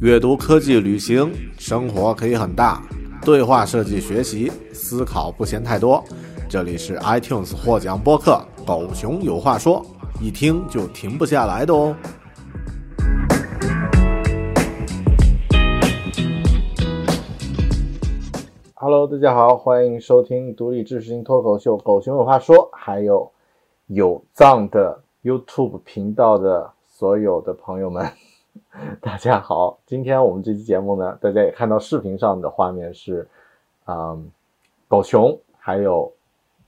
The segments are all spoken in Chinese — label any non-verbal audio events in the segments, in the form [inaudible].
阅读、科技、旅行，生活可以很大。对话设计、学习、思考不嫌太多。这里是 iTunes 获奖播客《狗熊有话说》，一听就停不下来的哦。Hello，大家好，欢迎收听独立知识型脱口秀《狗熊有话说》，还有有藏的 YouTube 频道的所有的朋友们。[laughs] 大家好，今天我们这期节目呢，大家也看到视频上的画面是，嗯，狗熊还有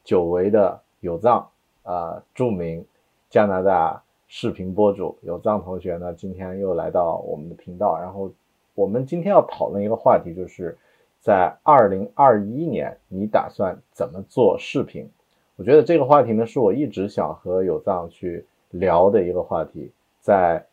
久违的有藏，呃，著名加拿大视频博主有藏同学呢，今天又来到我们的频道，然后我们今天要讨论一个话题，就是在二零二一年，你打算怎么做视频？我觉得这个话题呢，是我一直想和有藏去聊的一个话题，在。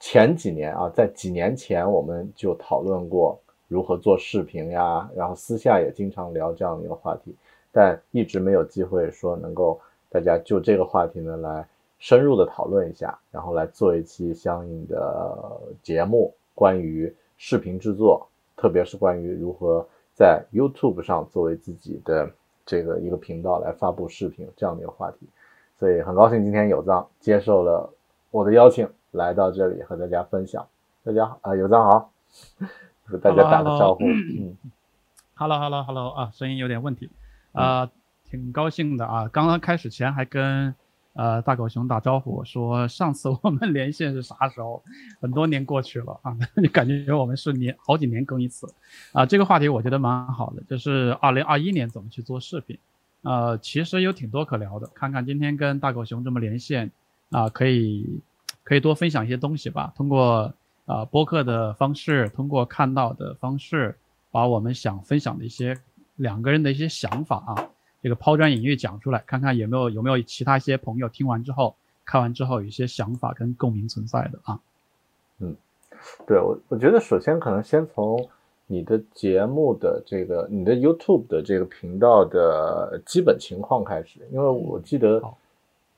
前几年啊，在几年前我们就讨论过如何做视频呀，然后私下也经常聊这样的一个话题，但一直没有机会说能够大家就这个话题呢来深入的讨论一下，然后来做一期相应的节目，关于视频制作，特别是关于如何在 YouTube 上作为自己的这个一个频道来发布视频这样的一个话题，所以很高兴今天有藏接受了我的邀请。来到这里和大家分享，大家好啊，有藏好，和大家打个招呼。嗯，Hello Hello Hello 啊，声音有点问题啊，挺高兴的啊。刚刚开始前还跟呃大狗熊打招呼，说上次我们连线是啥时候？很多年过去了啊，[laughs] 就感觉我们是年好几年更一次啊。这个话题我觉得蛮好的，就是二零二一年怎么去做视频？呃，其实有挺多可聊的，看看今天跟大狗熊这么连线啊，可以。可以多分享一些东西吧，通过啊播客的方式，通过看到的方式，把我们想分享的一些两个人的一些想法啊，这个抛砖引玉讲出来，看看有没有有没有其他一些朋友听完之后，看完之后有一些想法跟共鸣存在的啊。嗯，对我我觉得首先可能先从你的节目的这个你的 YouTube 的这个频道的基本情况开始，因为我记得。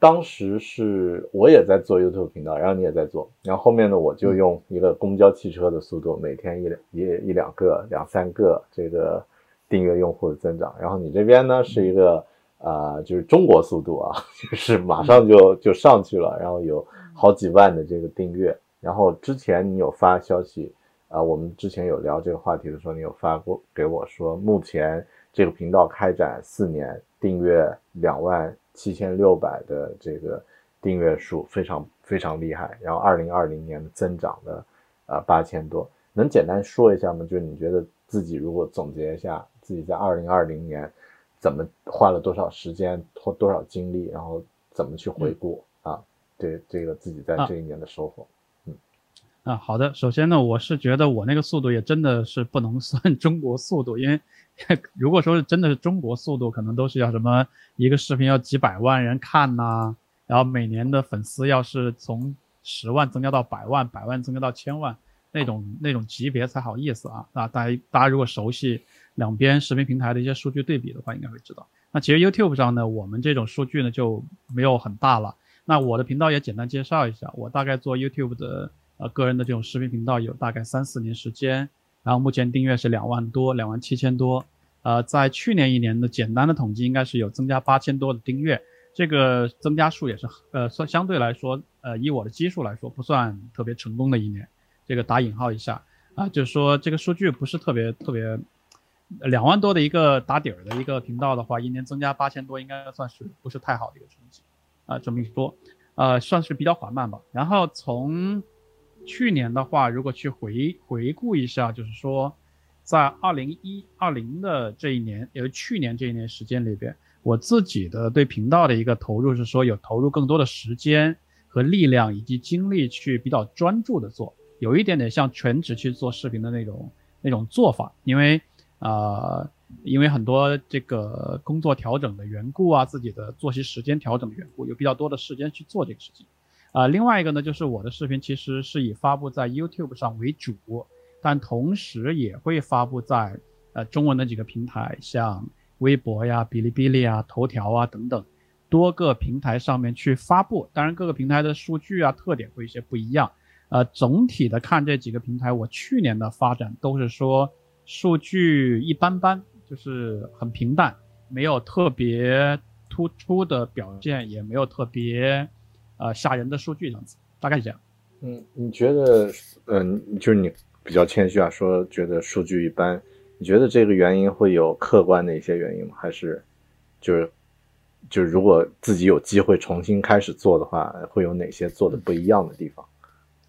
当时是我也在做 YouTube 频道，然后你也在做，然后后面呢，我就用一个公交汽车的速度，每天一两一一两个、两三个这个订阅用户的增长。然后你这边呢是一个啊，就是中国速度啊，[laughs] 就是马上就就上去了，然后有好几万的这个订阅。然后之前你有发消息啊，我们之前有聊这个话题的时候，你有发过给我说，目前这个频道开展四年，订阅两万。七千六百的这个订阅数非常非常厉害，然后二零二零年的增长了呃八千多，能简单说一下吗？就是你觉得自己如果总结一下自己在二零二零年怎么花了多少时间或多少精力，然后怎么去回顾啊？对这个自己在这一年的收获，嗯啊好的，首先呢，我是觉得我那个速度也真的是不能 [laughs] 算中国速度，因为。如果说是真的是中国速度，可能都是要什么一个视频要几百万人看呐，然后每年的粉丝要是从十万增加到百万，百万增加到千万那种那种级别才好意思啊！啊，大家大家如果熟悉两边视频平台的一些数据对比的话，应该会知道。那其实 YouTube 上呢，我们这种数据呢就没有很大了。那我的频道也简单介绍一下，我大概做 YouTube 的呃个人的这种视频频道有大概三四年时间。然后目前订阅是两万多，两万七千多。呃，在去年一年的简单的统计，应该是有增加八千多的订阅，这个增加数也是呃算相对来说，呃以我的基数来说不算特别成功的一年。这个打引号一下啊，就是说这个数据不是特别特别，两万多的一个打底儿的一个频道的话，一年增加八千多，应该算是不是太好的一个成绩啊。这么一说，呃，算是比较缓慢吧。然后从去年的话，如果去回回顾一下，就是说，在二零一二零的这一年，也是去年这一年时间里边，我自己的对频道的一个投入是说，有投入更多的时间和力量以及精力去比较专注的做，有一点点像全职去做视频的那种那种做法，因为啊，因为很多这个工作调整的缘故啊，自己的作息时间调整的缘故，有比较多的时间去做这个事情。啊，另外一个呢，就是我的视频其实是以发布在 YouTube 上为主，但同时也会发布在呃中文的几个平台，像微博呀、哔哩哔哩啊、头条啊等等多个平台上面去发布。当然，各个平台的数据啊特点会有些不一样。呃，总体的看这几个平台，我去年的发展都是说数据一般般，就是很平淡，没有特别突出的表现，也没有特别。呃，吓人的数据这样子，大概是这样。嗯，你觉得，嗯，就是你比较谦虚啊，说觉得数据一般，你觉得这个原因会有客观的一些原因吗？还是，就是，就是如果自己有机会重新开始做的话，会有哪些做的不一样的地方？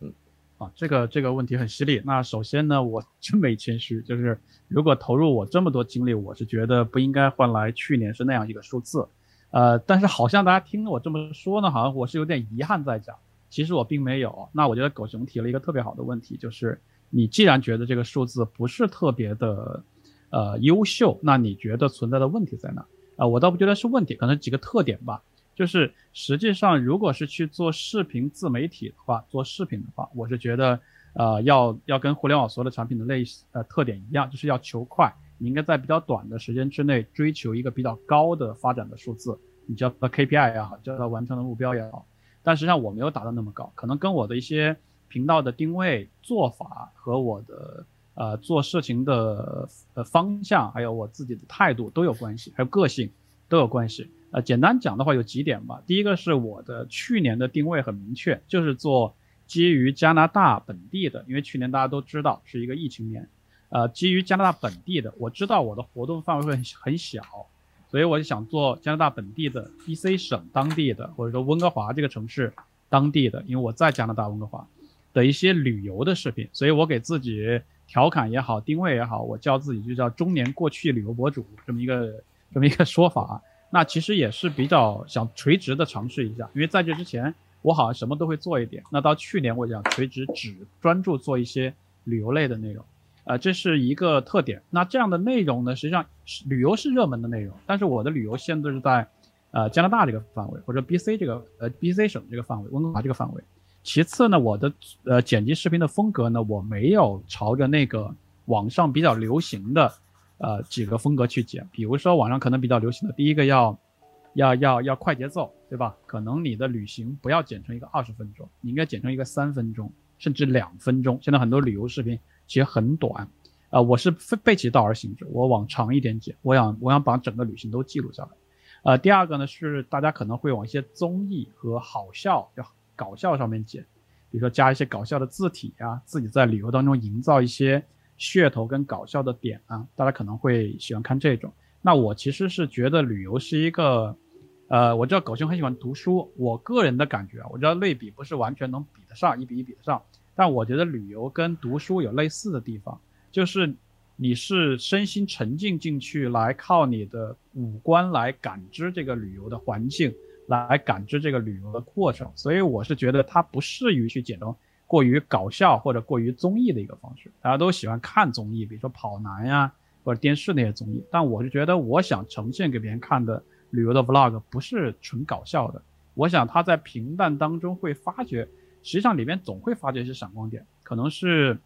嗯，啊，这个这个问题很犀利。那首先呢，我真没谦虚，就是如果投入我这么多精力，我是觉得不应该换来去年是那样一个数字。呃，但是好像大家听我这么说呢，好像我是有点遗憾在讲。其实我并没有。那我觉得狗熊提了一个特别好的问题，就是你既然觉得这个数字不是特别的，呃，优秀，那你觉得存在的问题在哪？啊，我倒不觉得是问题，可能几个特点吧。就是实际上，如果是去做视频自媒体的话，做视频的话，我是觉得，呃，要要跟互联网所有的产品的类呃特点一样，就是要求快。你应该在比较短的时间之内追求一个比较高的发展的数字，你叫它 KPI 也好，叫它完成的目标也好。但实际上我没有达到那么高，可能跟我的一些频道的定位做法和我的呃做事情的呃方向，还有我自己的态度都有关系，还有个性都有关系。呃，简单讲的话有几点吧。第一个是我的去年的定位很明确，就是做基于加拿大本地的，因为去年大家都知道是一个疫情年。呃，基于加拿大本地的，我知道我的活动范围会很很小，所以我就想做加拿大本地的 BC 省当地的，或者说温哥华这个城市当地的，因为我在加拿大温哥华的一些旅游的视频，所以我给自己调侃也好，定位也好，我叫自己就叫中年过去旅游博主这么一个这么一个说法。那其实也是比较想垂直的尝试一下，因为在这之前我好像什么都会做一点，那到去年我想垂直只专注做一些旅游类的内容。呃，这是一个特点。那这样的内容呢，实际上是旅游是热门的内容，但是我的旅游限制是在，呃，加拿大这个范围或者 B C 这个呃 B C 省这个范围，温哥华这个范围。其次呢，我的呃剪辑视频的风格呢，我没有朝着那个网上比较流行的呃几个风格去剪。比如说网上可能比较流行的第一个要要要要快节奏，对吧？可能你的旅行不要剪成一个二十分钟，你应该剪成一个三分钟甚至两分钟。现在很多旅游视频。其实很短，呃，我是背背其道而行之，我往长一点剪，我想我想把整个旅行都记录下来。呃，第二个呢是大家可能会往一些综艺和好笑、要搞笑上面剪，比如说加一些搞笑的字体啊，自己在旅游当中营造一些噱头跟搞笑的点啊，大家可能会喜欢看这种。那我其实是觉得旅游是一个，呃，我知道狗熊很喜欢读书，我个人的感觉啊，我知道类比不是完全能比得上，一比一比得上。但我觉得旅游跟读书有类似的地方，就是你是身心沉浸进去，来靠你的五官来感知这个旅游的环境，来感知这个旅游的过程。所以我是觉得它不适于去剪成过于搞笑或者过于综艺的一个方式。大家都喜欢看综艺，比如说跑男呀或者电视那些综艺，但我是觉得我想呈现给别人看的旅游的 vlog 不是纯搞笑的，我想他在平淡当中会发觉。实际上里边总会发这些闪光点，可能是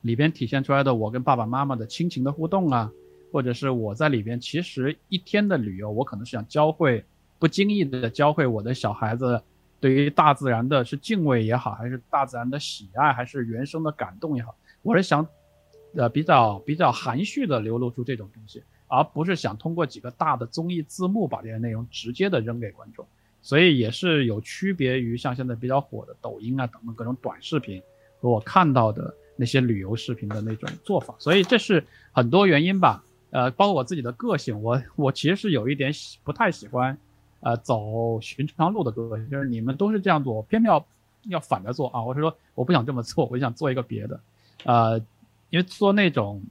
里边体现出来的我跟爸爸妈妈的亲情的互动啊，或者是我在里边其实一天的旅游，我可能是想教会不经意的教会我的小孩子对于大自然的是敬畏也好，还是大自然的喜爱，还是原生的感动也好，我是想呃比较比较含蓄的流露出这种东西，而不是想通过几个大的综艺字幕把这些内容直接的扔给观众。所以也是有区别于像现在比较火的抖音啊等等各种短视频和我看到的那些旅游视频的那种做法，所以这是很多原因吧。呃，包括我自己的个性，我我其实是有一点喜不太喜欢，呃，走寻常路的个性，就是你们都是这样做，我偏偏要要反着做啊！我是说，我不想这么做，我想做一个别的，呃，因为做那种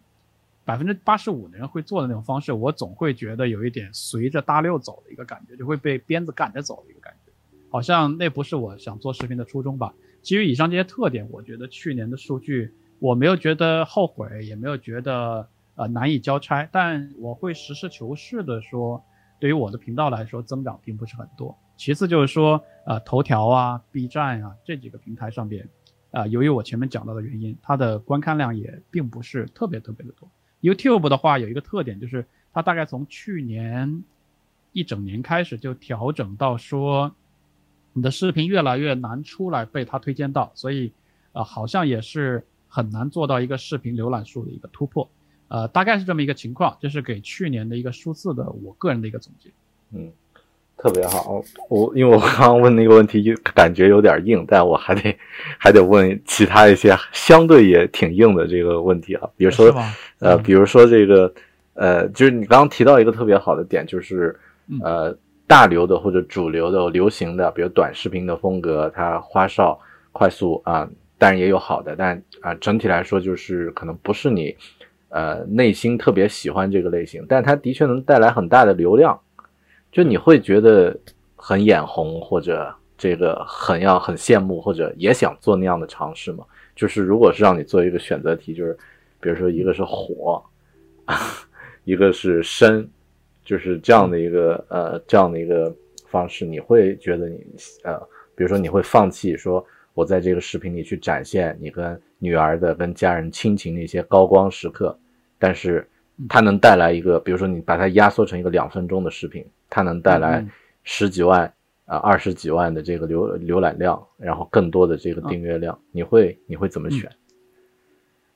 百分之八十五的人会做的那种方式，我总会觉得有一点随着大流走的一个感觉，就会被鞭子赶着走的一个感觉，好像那不是我想做视频的初衷吧。基于以上这些特点，我觉得去年的数据我没有觉得后悔，也没有觉得。呃，难以交差，但我会实事求是的说，对于我的频道来说，增长并不是很多。其次就是说，呃，头条啊、B 站啊这几个平台上边，啊，由于我前面讲到的原因，它的观看量也并不是特别特别的多。YouTube 的话有一个特点，就是它大概从去年一整年开始就调整到说，你的视频越来越难出来被它推荐到，所以，呃，好像也是很难做到一个视频浏览数的一个突破。呃，大概是这么一个情况，这是给去年的一个数字的我个人的一个总结。嗯，特别好。我因为我刚刚问那个问题，就感觉有点硬，但我还得还得问其他一些相对也挺硬的这个问题啊。比如说，呃，比如说这个，呃，就是你刚刚提到一个特别好的点，就是呃，大流的或者主流的流行的，比如短视频的风格，它花哨、快速啊，当然也有好的，但啊，整体来说就是可能不是你。呃，内心特别喜欢这个类型，但它的确能带来很大的流量，就你会觉得很眼红，或者这个很要很羡慕，或者也想做那样的尝试吗？就是如果是让你做一个选择题，就是比如说一个是火，[laughs] 一个是深，就是这样的一个呃这样的一个方式，你会觉得你呃，比如说你会放弃说。我在这个视频里去展现你跟女儿的、跟家人亲情的一些高光时刻，但是它能带来一个，比如说你把它压缩成一个两分钟的视频，它能带来十几万啊、二十几万的这个浏浏览量，然后更多的这个订阅量，你会你会怎么选？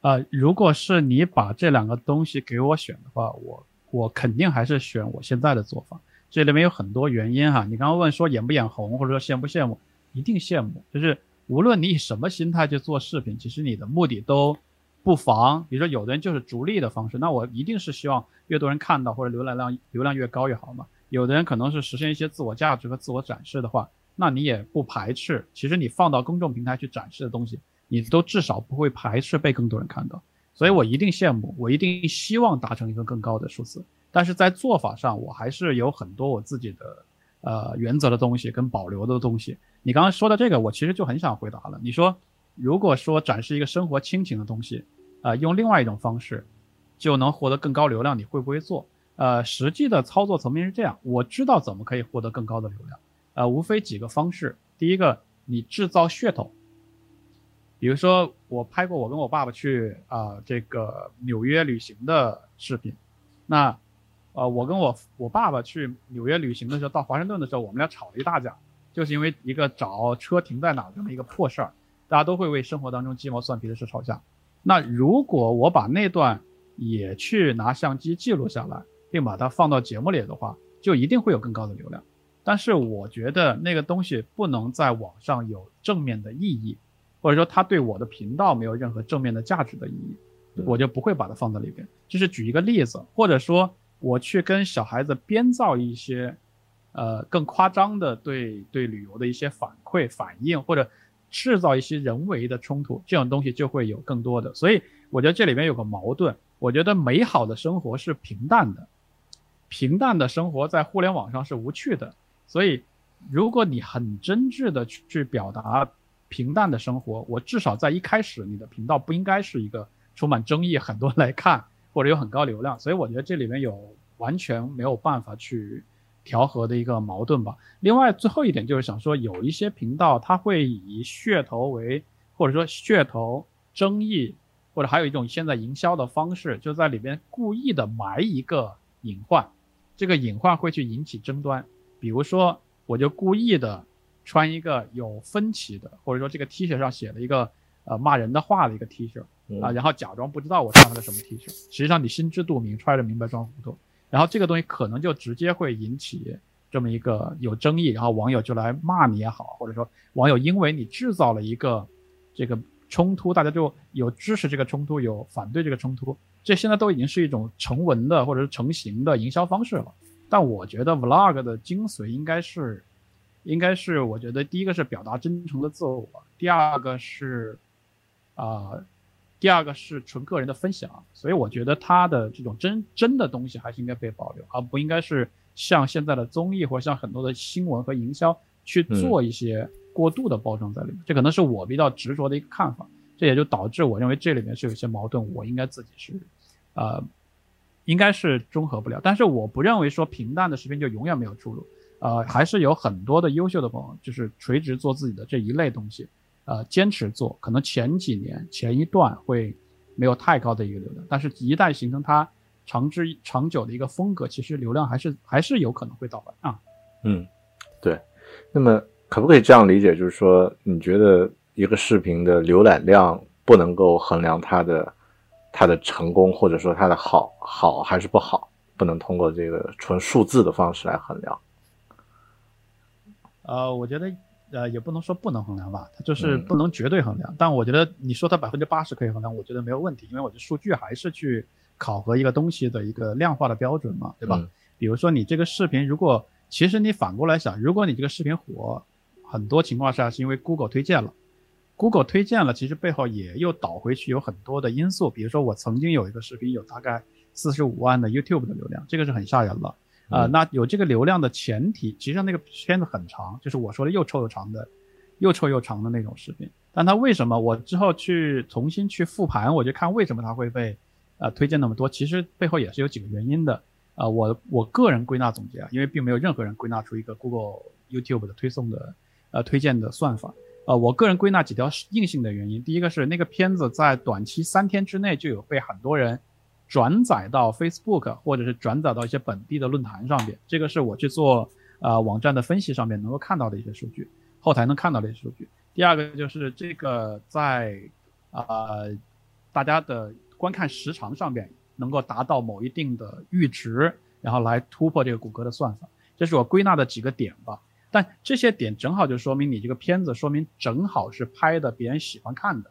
呃，如果是你把这两个东西给我选的话，我我肯定还是选我现在的做法。这里面有很多原因哈，你刚刚问说眼不眼红，或者说羡不羡慕，一定羡慕，就是。无论你以什么心态去做视频，其实你的目的都不妨。比如说，有的人就是逐利的方式，那我一定是希望越多人看到，或者浏览量流量越高越好嘛。有的人可能是实现一些自我价值和自我展示的话，那你也不排斥。其实你放到公众平台去展示的东西，你都至少不会排斥被更多人看到。所以我一定羡慕，我一定希望达成一个更高的数字。但是在做法上，我还是有很多我自己的呃原则的东西跟保留的东西。你刚刚说的这个，我其实就很想回答了。你说，如果说展示一个生活亲情的东西，呃，用另外一种方式，就能获得更高流量，你会不会做？呃，实际的操作层面是这样，我知道怎么可以获得更高的流量，呃，无非几个方式。第一个，你制造噱头，比如说我拍过我跟我爸爸去啊这个纽约旅行的视频，那，呃，我跟我我爸爸去纽约旅行的时候，到华盛顿的时候，我们俩吵了一大架。就是因为一个找车停在哪这么一个破事儿，大家都会为生活当中鸡毛蒜皮的事吵架。那如果我把那段也去拿相机记录下来，并把它放到节目里的话，就一定会有更高的流量。但是我觉得那个东西不能在网上有正面的意义，或者说它对我的频道没有任何正面的价值的意义，我就不会把它放在里边。就是举一个例子，或者说我去跟小孩子编造一些。呃，更夸张的对对旅游的一些反馈反应，或者制造一些人为的冲突，这种东西就会有更多的。所以我觉得这里面有个矛盾。我觉得美好的生活是平淡的，平淡的生活在互联网上是无趣的。所以如果你很真挚的去表达平淡的生活，我至少在一开始你的频道不应该是一个充满争议、很多人来看或者有很高流量。所以我觉得这里面有完全没有办法去。调和的一个矛盾吧。另外，最后一点就是想说，有一些频道它会以噱头为，或者说噱头争议，或者还有一种现在营销的方式，就在里边故意的埋一个隐患，这个隐患会去引起争端。比如说，我就故意的穿一个有分歧的，或者说这个 T 恤上写了一个呃骂人的话的一个 T 恤啊，然后假装不知道我穿了个什么 T 恤，实际上你心知肚明，揣着明白装糊涂。然后这个东西可能就直接会引起这么一个有争议，然后网友就来骂你也好，或者说网友因为你制造了一个这个冲突，大家就有支持这个冲突，有反对这个冲突，这现在都已经是一种成文的或者是成型的营销方式了。但我觉得 vlog 的精髓应该是，应该是我觉得第一个是表达真诚的自我，第二个是，啊，第二个是纯个人的分享。所以我觉得他的这种真真的东西还是应该被保留，而不应该是像现在的综艺或者像很多的新闻和营销去做一些过度的包装在里面。这可能是我比较执着的一个看法。这也就导致我认为这里面是有一些矛盾，我应该自己是，呃。应该是中和不了，但是我不认为说平淡的视频就永远没有出路，呃，还是有很多的优秀的朋友，就是垂直做自己的这一类东西，呃，坚持做，可能前几年前一段会没有太高的一个流量，但是一旦形成它长之长久的一个风格，其实流量还是还是有可能会到来啊。嗯，对。那么可不可以这样理解，就是说你觉得一个视频的浏览量不能够衡量它的？它的成功或者说它的好好还是不好，不能通过这个纯数字的方式来衡量。呃，我觉得呃也不能说不能衡量吧，它就是不能绝对衡量。但我觉得你说它百分之八十可以衡量，我觉得没有问题，因为我觉得数据还是去考核一个东西的一个量化的标准嘛，对吧？比如说你这个视频，如果其实你反过来想，如果你这个视频火，很多情况下是因为 Google 推荐了。Google 推荐了，其实背后也又倒回去有很多的因素，比如说我曾经有一个视频有大概四十五万的 YouTube 的流量，这个是很吓人了啊。那有这个流量的前提，其实那个片子很长，就是我说的又臭又长的，又臭又长的那种视频。但它为什么我之后去重新去复盘，我就看为什么它会被呃推荐那么多，其实背后也是有几个原因的啊。我我个人归纳总结啊，因为并没有任何人归纳出一个 Google YouTube 的推送的呃推荐的算法。呃，我个人归纳几条硬性的原因。第一个是那个片子在短期三天之内就有被很多人转载到 Facebook 或者是转载到一些本地的论坛上面，这个是我去做呃网站的分析上面能够看到的一些数据，后台能看到的一些数据。第二个就是这个在呃大家的观看时长上面能够达到某一定的阈值，然后来突破这个谷歌的算法，这是我归纳的几个点吧。但这些点正好就说明你这个片子，说明正好是拍的别人喜欢看的，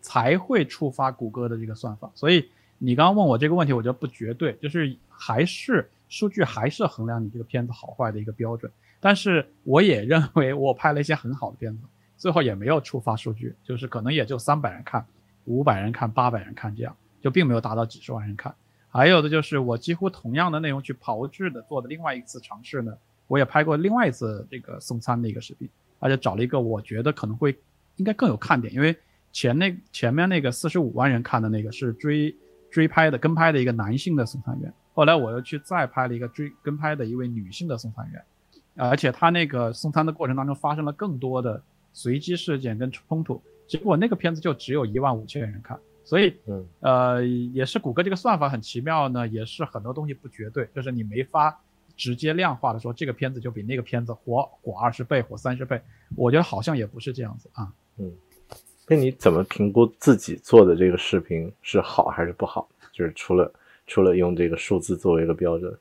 才会触发谷歌的这个算法。所以你刚刚问我这个问题，我觉得不绝对，就是还是数据还是衡量你这个片子好坏的一个标准。但是我也认为我拍了一些很好的片子，最后也没有触发数据，就是可能也就三百人看、五百人看、八百人看这样，就并没有达到几十万人看。还有的就是我几乎同样的内容去炮制的做的另外一次尝试呢。我也拍过另外一次这个送餐的一个视频，而且找了一个我觉得可能会应该更有看点，因为前那前面那个四十五万人看的那个是追追拍的跟拍的一个男性的送餐员，后来我又去再拍了一个追跟拍的一位女性的送餐员，而且他那个送餐的过程当中发生了更多的随机事件跟冲突，结果那个片子就只有一万五千人看，所以呃也是谷歌这个算法很奇妙呢，也是很多东西不绝对，就是你没法。直接量化的说，这个片子就比那个片子火火二十倍，火三十倍。我觉得好像也不是这样子啊。嗯，那你怎么评估自己做的这个视频是好还是不好？就是除了除了用这个数字作为一个标准，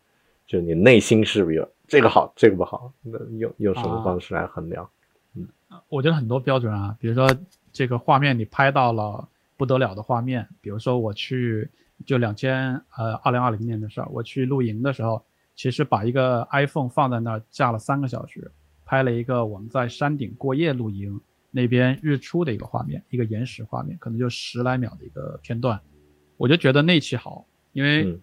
就你内心是不是有这个好，这个不好？那用用什么方式来衡量？嗯，我觉得很多标准啊，比如说这个画面你拍到了不得了的画面，比如说我去就两千呃二零二零年的事儿，我去露营的时候。其实把一个 iPhone 放在那儿架了三个小时，拍了一个我们在山顶过夜露营那边日出的一个画面，一个延时画面，可能就十来秒的一个片段，我就觉得那期好，因为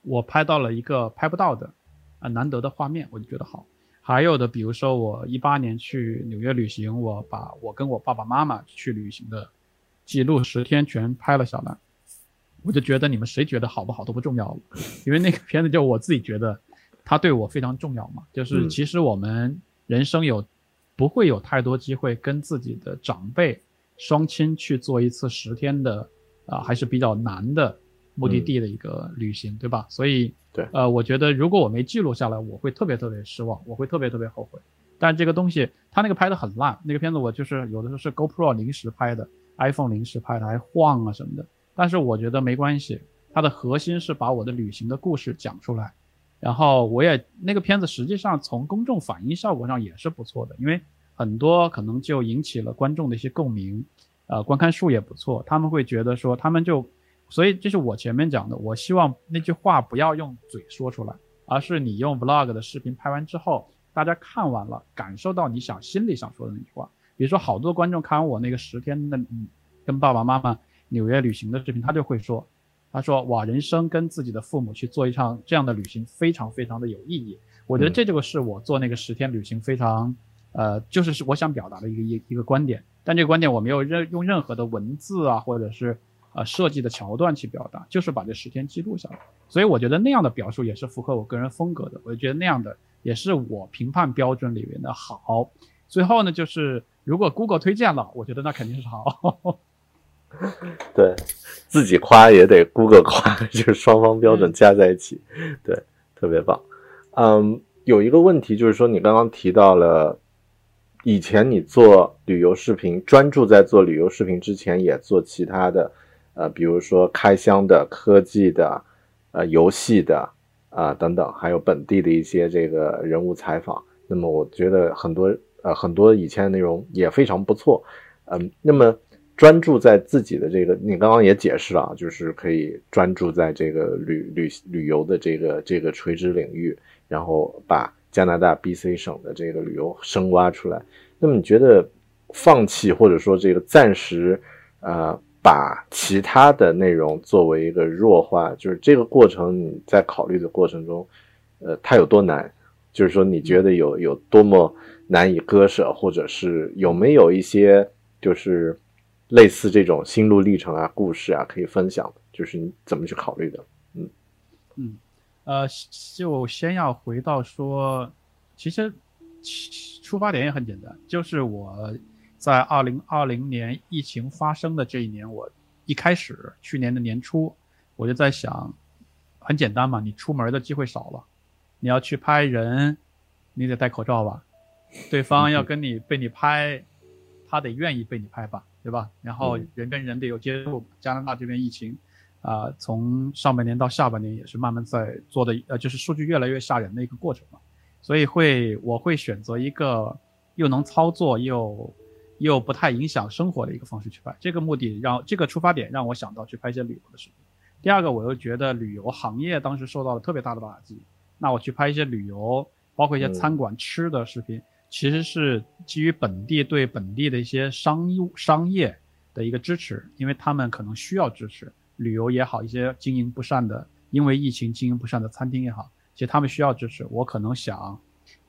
我拍到了一个拍不到的啊难得的画面，我就觉得好。还有的，比如说我一八年去纽约旅行，我把我跟我爸爸妈妈去旅行的记录十天全拍了下来。我就觉得你们谁觉得好不好都不重要了，因为那个片子就我自己觉得，它对我非常重要嘛。就是其实我们人生有不会有太多机会跟自己的长辈双亲去做一次十天的啊，还是比较难的目的地的一个旅行，对吧？所以对，呃，我觉得如果我没记录下来，我会特别特别失望，我会特别特别后悔。但这个东西，他那个拍的很烂，那个片子我就是有的时候是 GoPro 临时拍的，iPhone 临时拍的，还晃啊什么的。但是我觉得没关系，它的核心是把我的旅行的故事讲出来，然后我也那个片子实际上从公众反应效果上也是不错的，因为很多可能就引起了观众的一些共鸣，呃，观看数也不错，他们会觉得说，他们就，所以这是我前面讲的，我希望那句话不要用嘴说出来，而是你用 vlog 的视频拍完之后，大家看完了，感受到你想心里想说的那句话。比如说，好多观众看完我那个十天的嗯跟爸爸妈妈纽约旅行的视频，他就会说，他说哇，人生跟自己的父母去做一场这样的旅行，非常非常的有意义。我觉得这就是我做那个十天旅行非常。呃，就是是我想表达的一个一一个观点，但这个观点我没有任用任何的文字啊，或者是呃设计的桥段去表达，就是把这十天记录下来。所以我觉得那样的表述也是符合我个人风格的，我觉得那样的也是我评判标准里面的好。最后呢，就是如果 Google 推荐了，我觉得那肯定是好。[laughs] 对自己夸也得 Google 夸，就是双方标准加在一起，对，特别棒。嗯，有一个问题就是说，你刚刚提到了。以前你做旅游视频，专注在做旅游视频之前，也做其他的，呃，比如说开箱的、科技的、呃，游戏的，啊等等，还有本地的一些这个人物采访。那么我觉得很多呃很多以前的内容也非常不错，嗯，那么专注在自己的这个，你刚刚也解释了，就是可以专注在这个旅旅旅游的这个这个垂直领域，然后把。加拿大 B.C 省的这个旅游深挖出来，那么你觉得放弃或者说这个暂时，呃，把其他的内容作为一个弱化，就是这个过程你在考虑的过程中，呃，它有多难？就是说你觉得有有多么难以割舍，或者是有没有一些就是类似这种心路历程啊、故事啊可以分享？就是你怎么去考虑的？嗯嗯。呃，就先要回到说，其实出发点也很简单，就是我在二零二零年疫情发生的这一年，我一开始去年的年初，我就在想，很简单嘛，你出门的机会少了，你要去拍人，你得戴口罩吧，对方要跟你被你拍，他得愿意被你拍吧，对吧？然后人跟人得有接触，加拿大这边疫情。啊，从上半年到下半年也是慢慢在做的，呃，就是数据越来越吓人的一个过程嘛，所以会我会选择一个又能操作又又不太影响生活的一个方式去拍，这个目的让这个出发点让我想到去拍一些旅游的视频。第二个，我又觉得旅游行业当时受到了特别大的打击，那我去拍一些旅游，包括一些餐馆吃的视频，其实是基于本地对本地的一些商务商业的一个支持，因为他们可能需要支持。旅游也好，一些经营不善的，因为疫情经营不善的餐厅也好，其实他们需要支持。我可能想，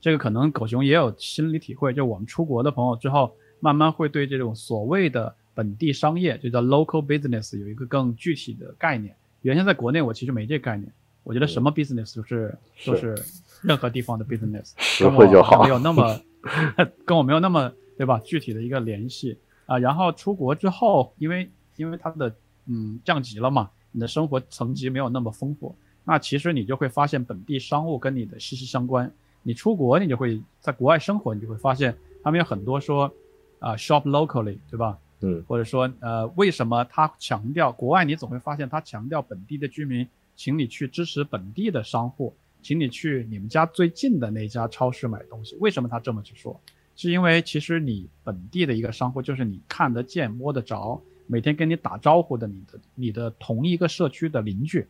这个可能狗熊也有心理体会，就我们出国的朋友之后，慢慢会对这种所谓的本地商业，就叫 local business，有一个更具体的概念。原先在国内我其实没这概念，我觉得什么 business 就是就是任何地方的 business，实惠就好，没有那么 [laughs] 跟我没有那么对吧？具体的一个联系啊。然后出国之后，因为因为它的。嗯，降级了嘛？你的生活层级没有那么丰富，那其实你就会发现本地商务跟你的息息相关。你出国，你就会在国外生活，你就会发现他们有很多说，啊，shop locally，对吧？嗯，或者说，呃，为什么他强调国外？你总会发现他强调本地的居民，请你去支持本地的商户，请你去你们家最近的那家超市买东西。为什么他这么去说？是因为其实你本地的一个商户，就是你看得见、摸得着。每天跟你打招呼的你的你的同一个社区的邻居，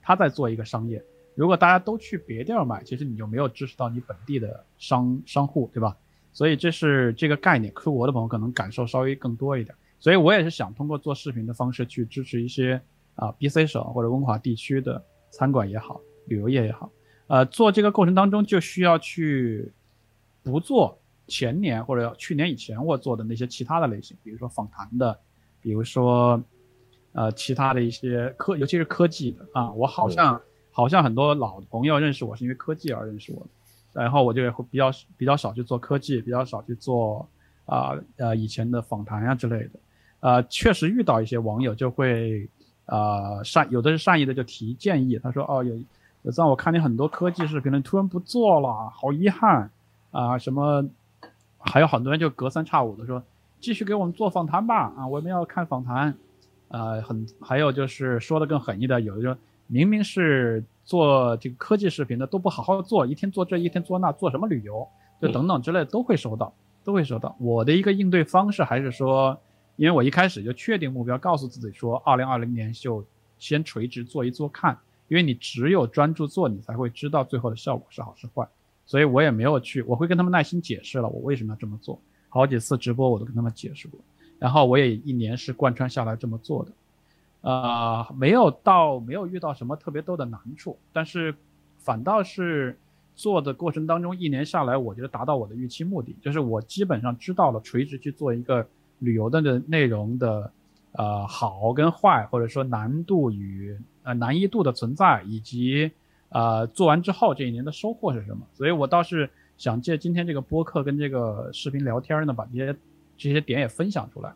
他在做一个商业。如果大家都去别地儿买，其实你就没有支持到你本地的商商户，对吧？所以这是这个概念。出国的朋友可能感受稍微更多一点。所以我也是想通过做视频的方式去支持一些啊 BC 省或者温华地区的餐馆也好，旅游业也好。呃，做这个过程当中就需要去不做前年或者去年以前我做的那些其他的类型，比如说访谈的。比如说，呃，其他的一些科，尤其是科技的啊，我好像好像很多老朋友认识我是因为科技而认识我的，然后我就会比较比较少去做科技，比较少去做啊呃以前的访谈啊之类的，呃，确实遇到一些网友就会啊善有的是善意的就提建议，他说哦有有这样我看你很多科技视频了，突然不做了，好遗憾。啊什么，还有很多人就隔三差五的说。继续给我们做访谈吧，啊，我们要看访谈，呃，很还有就是说的更狠一点，有的就明明是做这个科技视频的都不好好做，一天做这一天做那，做什么旅游，就等等之类都会收到，都会收到。我的一个应对方式还是说，因为我一开始就确定目标，告诉自己说，二零二零年就先垂直做一做看，因为你只有专注做，你才会知道最后的效果是好是坏。所以我也没有去，我会跟他们耐心解释了我为什么要这么做，好几次直播我都跟他们解释过，然后我也一年是贯穿下来这么做的，呃，没有到没有遇到什么特别多的难处，但是反倒是做的过程当中，一年下来，我觉得达到我的预期目的，就是我基本上知道了垂直去做一个。旅游的的内容的，呃，好跟坏，或者说难度与呃难易度的存在，以及呃做完之后这一年的收获是什么？所以我倒是想借今天这个播客跟这个视频聊天呢，把这些这些点也分享出来。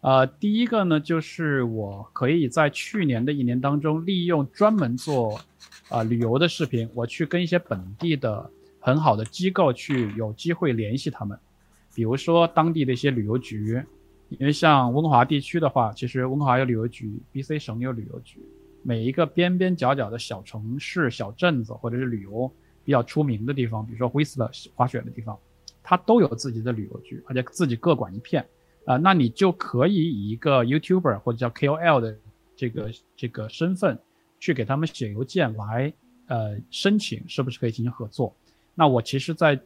呃，第一个呢，就是我可以在去年的一年当中，利用专门做啊旅游的视频，我去跟一些本地的很好的机构去有机会联系他们，比如说当地的一些旅游局。因为像温哥华地区的话，其实温哥华有旅游局，BC 省有旅游局，每一个边边角角的小城市、小镇子，或者是旅游比较出名的地方，比如说 Whistler 滑雪的地方，它都有自己的旅游局，而且自己各管一片。啊，那你就可以以一个 YouTuber 或者叫 KOL 的这个这个身份，去给他们写邮件来，呃，申请是不是可以进行合作？那我其实，在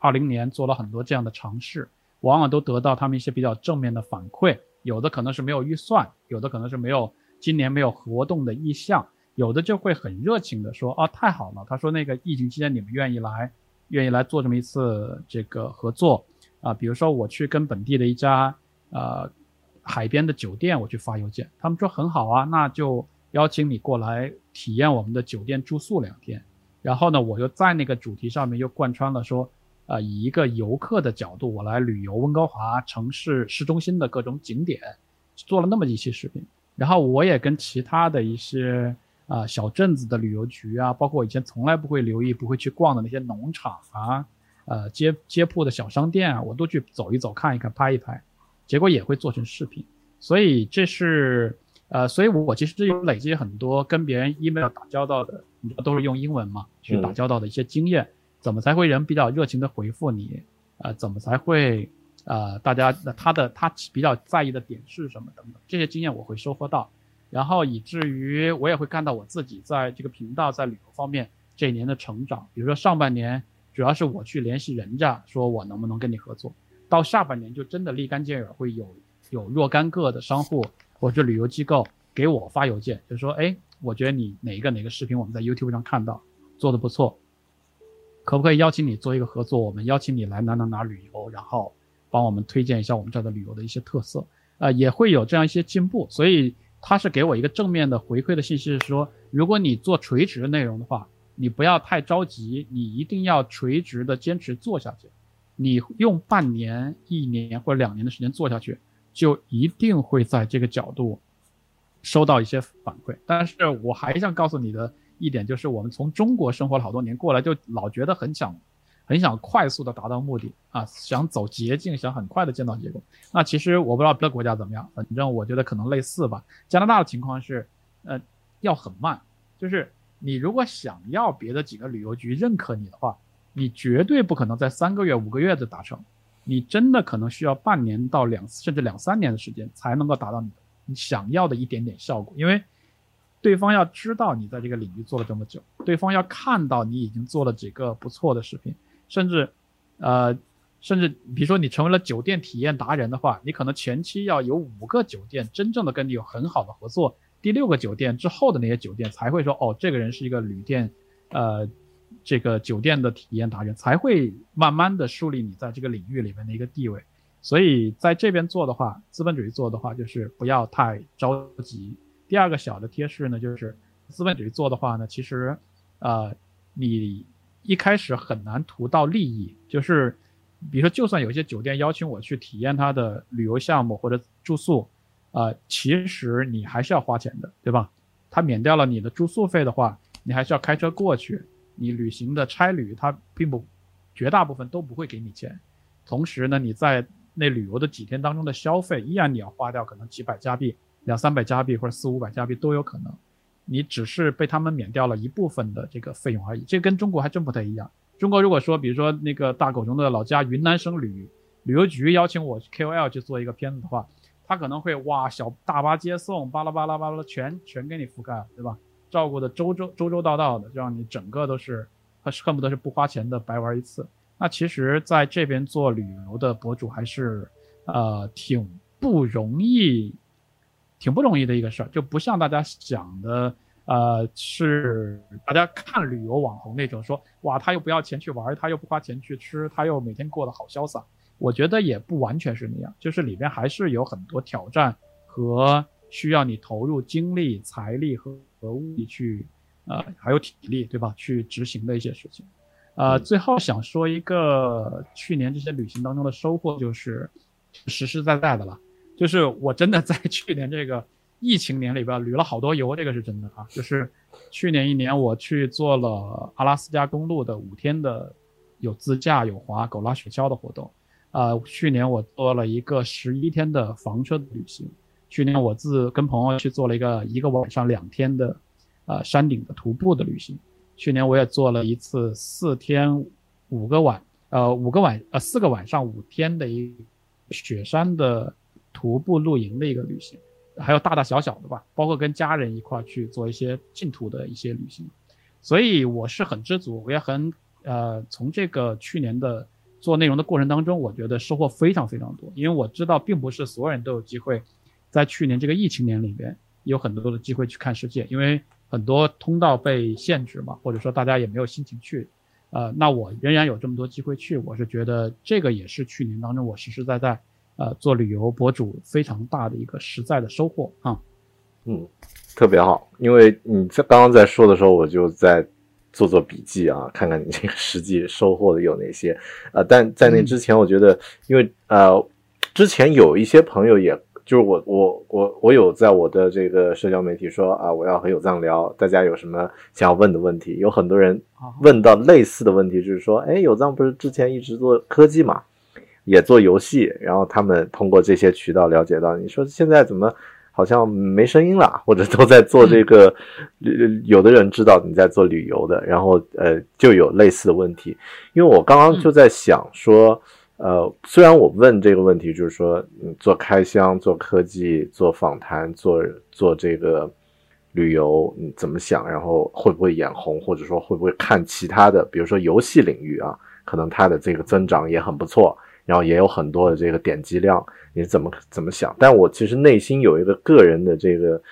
二零年做了很多这样的尝试。往往都得到他们一些比较正面的反馈，有的可能是没有预算，有的可能是没有今年没有活动的意向，有的就会很热情的说啊太好了，他说那个疫情期间你们愿意来，愿意来做这么一次这个合作啊，比如说我去跟本地的一家呃海边的酒店我去发邮件，他们说很好啊，那就邀请你过来体验我们的酒店住宿两天，然后呢我又在那个主题上面又贯穿了说。啊，以一个游客的角度，我来旅游温哥华城市市中心的各种景点，做了那么一期视频。然后我也跟其他的一些啊小镇子的旅游局啊，包括我以前从来不会留意、不会去逛的那些农场啊，呃街街铺的小商店啊，我都去走一走、看一看、拍一拍，结果也会做成视频。所以这是呃，所以我其实有累积很多跟别人 email 打交道的，你知道都是用英文嘛，去打交道的一些经验。怎么才会人比较热情的回复你？呃，怎么才会呃，大家他的他比较在意的点是什么等等这些经验我会收获到，然后以至于我也会看到我自己在这个频道在旅游方面这一年的成长。比如说上半年主要是我去联系人家，说我能不能跟你合作，到下半年就真的立竿见影，会有有若干个的商户或者旅游机构给我发邮件，就说哎，我觉得你哪一个哪个视频我们在 YouTube 上看到做的不错。可不可以邀请你做一个合作？我们邀请你来哪哪哪旅游，然后帮我们推荐一下我们这儿的旅游的一些特色，呃，也会有这样一些进步。所以他是给我一个正面的回馈的信息，是说，如果你做垂直的内容的话，你不要太着急，你一定要垂直的坚持做下去。你用半年、一年或者两年的时间做下去，就一定会在这个角度收到一些反馈。但是我还想告诉你的。一点就是我们从中国生活了好多年过来，就老觉得很想，很想快速的达到目的啊，想走捷径，想很快的见到结果。那其实我不知道别的国家怎么样，反正我觉得可能类似吧。加拿大的情况是，呃，要很慢，就是你如果想要别的几个旅游局认可你的话，你绝对不可能在三个月、五个月的达成，你真的可能需要半年到两甚至两三年的时间才能够达到你你想要的一点点效果，因为。对方要知道你在这个领域做了这么久，对方要看到你已经做了几个不错的视频，甚至，呃，甚至比如说你成为了酒店体验达人的话，你可能前期要有五个酒店真正的跟你有很好的合作，第六个酒店之后的那些酒店才会说，哦，这个人是一个旅店，呃，这个酒店的体验达人，才会慢慢的树立你在这个领域里面的一个地位。所以在这边做的话，资本主义做的话，就是不要太着急。第二个小的贴士呢，就是资本主义做的话呢，其实，呃，你一开始很难图到利益。就是，比如说，就算有些酒店邀请我去体验他的旅游项目或者住宿，呃，其实你还是要花钱的，对吧？他免掉了你的住宿费的话，你还是要开车过去。你旅行的差旅，他并不，绝大部分都不会给你钱。同时呢，你在那旅游的几天当中的消费，依然你要花掉可能几百加币。两三百加币或者四五百加币都有可能，你只是被他们免掉了一部分的这个费用而已。这跟中国还真不太一样。中国如果说，比如说那个大狗熊的老家云南省旅旅游局邀请我 KOL 去做一个片子的话，他可能会哇小大巴接送，巴拉巴拉巴拉全全给你覆盖，对吧？照顾的周周周周到到的，让你整个都是恨不得是不花钱的白玩一次。那其实在这边做旅游的博主还是呃挺不容易，挺不容易的一个事儿，就不像大家想的。呃，是大家看旅游网红那种说，哇，他又不要钱去玩，他又不花钱去吃，他又每天过得好潇洒。我觉得也不完全是那样，就是里边还是有很多挑战和需要你投入精力、财力和和物力去，呃，还有体力，对吧？去执行的一些事情。呃，最后想说一个去年这些旅行当中的收获，就是实实在在的了，就是我真的 [laughs] 在去年这个。疫情年里边旅了好多游，这个是真的啊。就是去年一年，我去做了阿拉斯加公路的五天的有自驾有滑狗拉雪橇的活动。呃，去年我做了一个十一天的房车旅行。去年我自跟朋友去做了一个一个晚上两天的呃山顶的徒步的旅行。去年我也做了一次四天五个晚呃五个晚呃四个晚上五天的一雪山的徒步露营的一个旅行。还有大大小小的吧，包括跟家人一块去做一些净土的一些旅行，所以我是很知足，我也很呃，从这个去年的做内容的过程当中，我觉得收获非常非常多，因为我知道并不是所有人都有机会在去年这个疫情年里边有很多的机会去看世界，因为很多通道被限制嘛，或者说大家也没有心情去，呃，那我仍然有这么多机会去，我是觉得这个也是去年当中我实实在在。呃，做旅游博主非常大的一个实在的收获啊，嗯，特别好，因为你在刚刚在说的时候，我就在做做笔记啊，看看你这个实际收获的有哪些。呃，但在那之前，我觉得，因为呃，之前有一些朋友，也就是我我我我有在我的这个社交媒体说啊，我要和有藏聊，大家有什么想要问的问题？有很多人问到类似的问题，就是说，哎，有藏不是之前一直做科技嘛？也做游戏，然后他们通过这些渠道了解到，你说现在怎么好像没声音了，或者都在做这个，有的人知道你在做旅游的，然后呃就有类似的问题。因为我刚刚就在想说，呃，虽然我问这个问题，就是说，嗯，做开箱、做科技、做访谈、做做这个旅游，你怎么想？然后会不会眼红，或者说会不会看其他的，比如说游戏领域啊，可能它的这个增长也很不错。然后也有很多的这个点击量，你怎么怎么想？但我其实内心有一个个人的这个，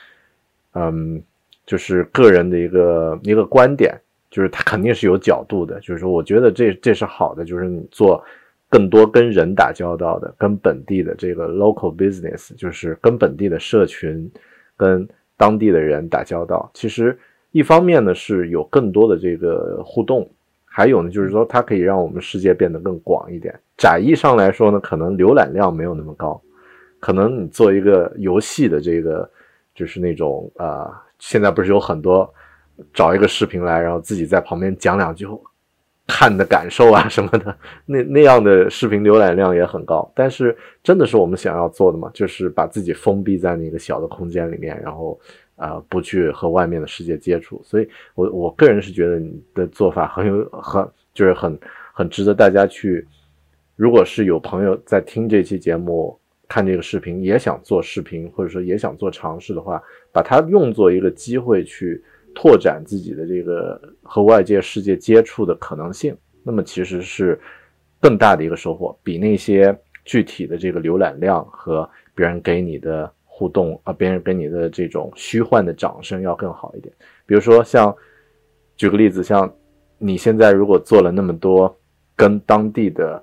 嗯，就是个人的一个一个观点，就是它肯定是有角度的。就是说，我觉得这这是好的，就是你做更多跟人打交道的，跟本地的这个 local business，就是跟本地的社群、跟当地的人打交道。其实一方面呢是有更多的这个互动。还有呢，就是说它可以让我们世界变得更广一点。窄义上来说呢，可能浏览量没有那么高，可能你做一个游戏的这个，就是那种呃，现在不是有很多找一个视频来，然后自己在旁边讲两句看的感受啊什么的，那那样的视频浏览量也很高。但是真的是我们想要做的吗？就是把自己封闭在那个小的空间里面，然后。啊，不去和外面的世界接触，所以我我个人是觉得你的做法很有很就是很很值得大家去。如果是有朋友在听这期节目、看这个视频，也想做视频，或者说也想做尝试的话，把它用作一个机会去拓展自己的这个和外界世界接触的可能性，那么其实是更大的一个收获，比那些具体的这个浏览量和别人给你的。互动啊，别人跟你的这种虚幻的掌声要更好一点。比如说，像举个例子，像你现在如果做了那么多跟当地的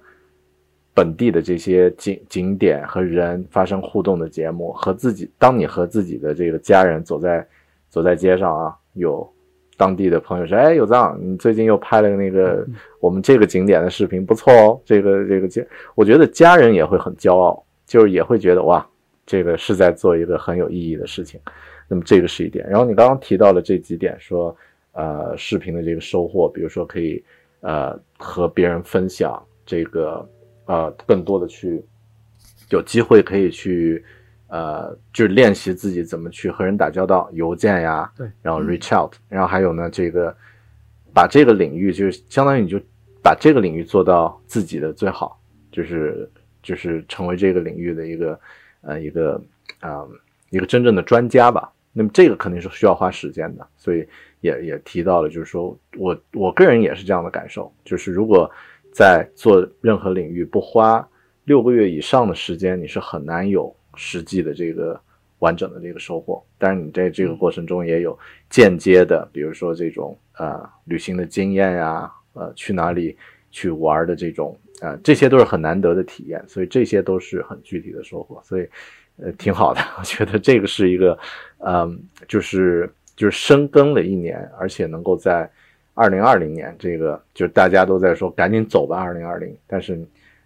本地的这些景景点和人发生互动的节目，和自己，当你和自己的这个家人走在走在街上啊，有当地的朋友说：“哎，有藏，你最近又拍了那个我们这个景点的视频，不错哦。”这个这个家，我觉得家人也会很骄傲，就是也会觉得哇。这个是在做一个很有意义的事情，那么这个是一点。然后你刚刚提到了这几点，说呃视频的这个收获，比如说可以呃和别人分享这个呃更多的去有机会可以去呃就是练习自己怎么去和人打交道，邮件呀，对，然后 reach out，然后还有呢这个把这个领域就是相当于你就把这个领域做到自己的最好，就是就是成为这个领域的一个。呃一个啊、一个真正的专家吧。那么这个肯定是需要花时间的，所以也也提到了，就是说我我个人也是这样的感受，就是如果在做任何领域不花六个月以上的时间，你是很难有实际的这个完整的这个收获。但是，你在这个过程中也有间接的，比如说这种呃旅行的经验呀，呃去哪里去玩的这种，呃这些都是很难得的体验，所以这些都是很具体的收获，所以呃挺好的，我觉得这个是一个，嗯、就是就是深耕了一年，而且能够在二零二零年这个，就大家都在说赶紧走吧，二零二零，但是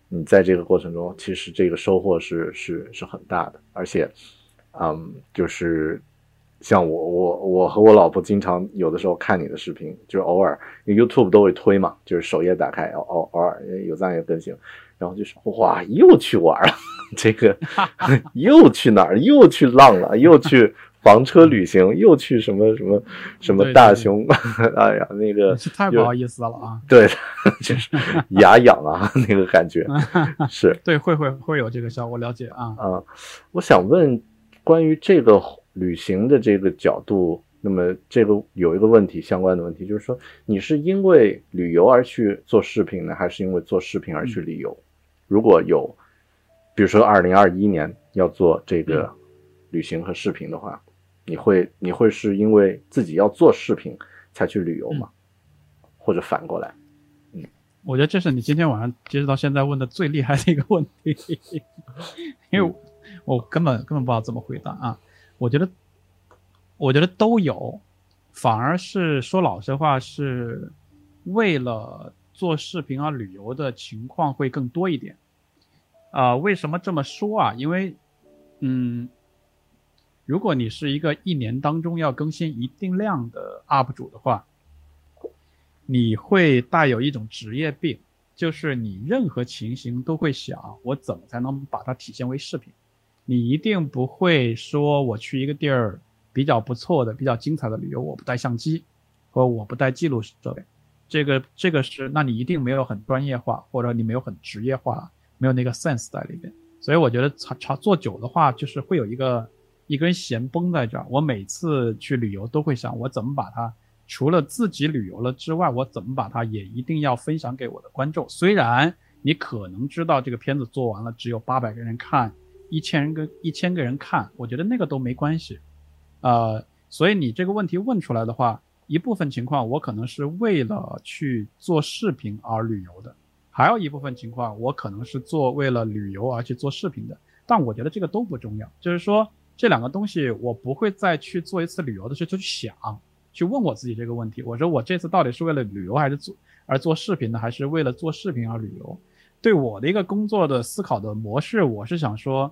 你在这个过程中，其实这个收获是是是很大的，而且，嗯，就是像我我我和我老婆经常有的时候看你的视频，就是偶尔 YouTube 都会推嘛，就是首页打开，偶偶偶尔有赞也更新，然后就是哇，又去玩了，[laughs] 这个 [laughs] 又去哪儿，又去浪了，又去房车旅行，又去什么什么什么对对对大熊，[laughs] 哎呀，那个是太不好意思了啊！对，就是牙痒啊，那个感觉是对，会会会有这个效果，了解啊。啊。我想问关于这个旅行的这个角度，那么这个有一个问题相关的问题，就是说你是因为旅游而去做视频呢，还是因为做视频而去旅游？如果有，比如说二零二一年要做这个旅行和视频的话，你会你会是因为自己要做视频才去旅游吗？或者反过来？我觉得这是你今天晚上截止到现在问的最厉害的一个问题，[laughs] 因为我我根本根本不知道怎么回答啊。我觉得，我觉得都有，反而是说老实话，是为了做视频而旅游的情况会更多一点。啊、为什么这么说啊？因为，嗯，如果你是一个一年当中要更新一定量的 UP 主的话，你会带有一种职业病，就是你任何情形都会想，我怎么才能把它体现为视频？你一定不会说我去一个地儿比较不错的、比较精彩的旅游，我不带相机，或我不带记录设备，这个这个是，那你一定没有很专业化，或者你没有很职业化，没有那个 sense 在里边。所以我觉得长长做久的话，就是会有一个一根弦绷在这儿。我每次去旅游都会想，我怎么把它除了自己旅游了之外，我怎么把它也一定要分享给我的观众。虽然你可能知道这个片子做完了只有八百个人看，一千人跟一千个人看，我觉得那个都没关系。呃，所以你这个问题问出来的话，一部分情况我可能是为了去做视频而旅游的，还有一部分情况我可能是做为了旅游而去做视频的。但我觉得这个都不重要，就是说这两个东西我不会再去做一次旅游的时候就去想，去问我自己这个问题。我说我这次到底是为了旅游还是做而做视频呢？还是为了做视频而旅游？对我的一个工作的思考的模式，我是想说，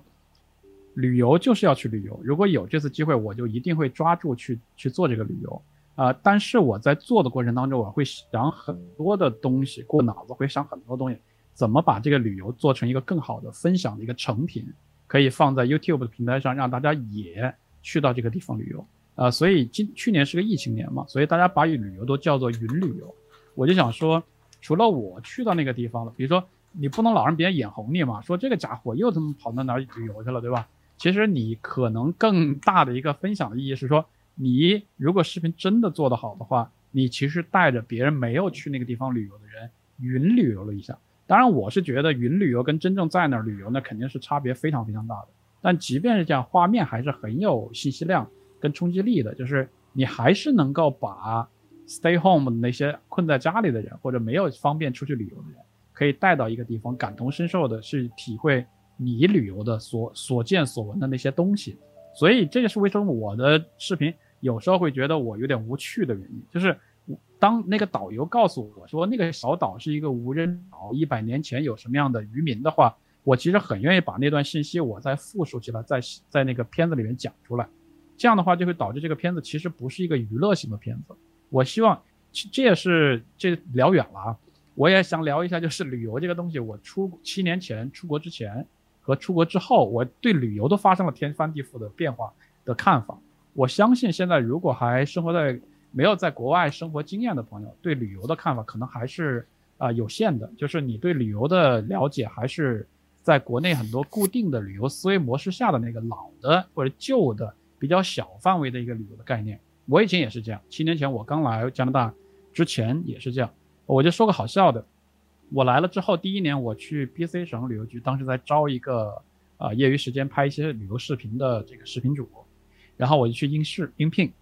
旅游就是要去旅游。如果有这次机会，我就一定会抓住去去做这个旅游。啊、但是我在做的过程当中，我会想很多的东西，过脑子会想很多东西，怎么把这个旅游做成一个更好的分享的一个成品，可以放在 YouTube 的平台上，让大家也去到这个地方旅游。啊、所以今去年是个疫情年嘛，所以大家把旅游都叫做云旅游。我就想说，除了我去到那个地方了，比如说你不能老让别人眼红你嘛，说这个家伙又他妈跑到哪儿旅游去了，对吧？其实你可能更大的一个分享的意义是说，你如果视频真的做得好的话，你其实带着别人没有去那个地方旅游的人云旅游了一下。当然，我是觉得云旅游跟真正在那儿旅游那肯定是差别非常非常大的。但即便是这样，画面还是很有信息量跟冲击力的，就是你还是能够把 stay home 那些困在家里的人，或者没有方便出去旅游的人，可以带到一个地方，感同身受的去体会你旅游的所所见所闻的那些东西。所以这就是为什么我的视频有时候会觉得我有点无趣的原因，就是当那个导游告诉我说那个小岛是一个无人岛，一百年前有什么样的渔民的话，我其实很愿意把那段信息我再复述起来，在在那个片子里面讲出来。这样的话就会导致这个片子其实不是一个娱乐性的片子。我希望这这也是这聊远了啊，我也想聊一下，就是旅游这个东西。我出七年前出国之前和出国之后，我对旅游都发生了天翻地覆的变化的看法。我相信现在如果还生活在没有在国外生活经验的朋友，对旅游的看法可能还是啊、有限的，就是你对旅游的了解还是在国内很多固定的旅游思维模式下的那个老的或者旧的比较小范围的一个旅游的概念。我以前也是这样，七年前我刚来加拿大之前也是这样。我就说个好笑的，我来了之后第一年我去 BC 省旅游局，当时在招一个啊业余时间拍一些旅游视频的这个视频主播，然后我就去应试应聘，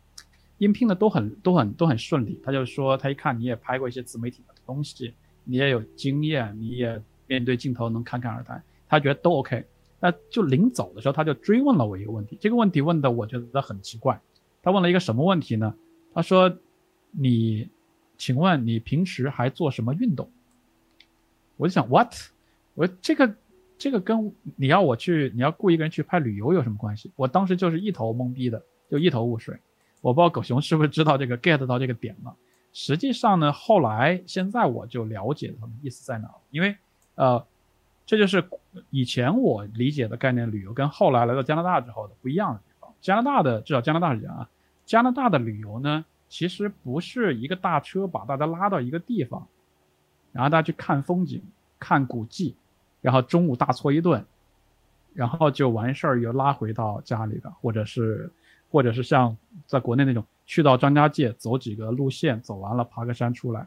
应聘的都很都很都很顺利。他就说他一看你也拍过一些自媒体的东西，你也有经验，你也面对镜头能侃侃而谈，他觉得都 OK。那就临走的时候他就追问了我一个问题，这个问题问的我觉得很奇怪。他问了一个什么问题呢？他说你。请问你平时还做什么运动？我就想，what？我这个这个跟你要我去，你要雇一个人去拍旅游有什么关系？我当时就是一头懵逼的，就一头雾水。我不知道狗熊是不是知道这个 get 到这个点了。实际上呢，后来现在我就了解他们意思在哪了，因为呃，这就是以前我理解的概念旅游跟后来来到加拿大之后的不一样的地方。加拿大的至少加拿大是这样啊，加拿大的旅游呢。其实不是一个大车把大家拉到一个地方，然后大家去看风景、看古迹，然后中午大搓一顿，然后就完事儿，又拉回到家里了，或者是，或者是像在国内那种去到张家界走几个路线，走完了爬个山出来，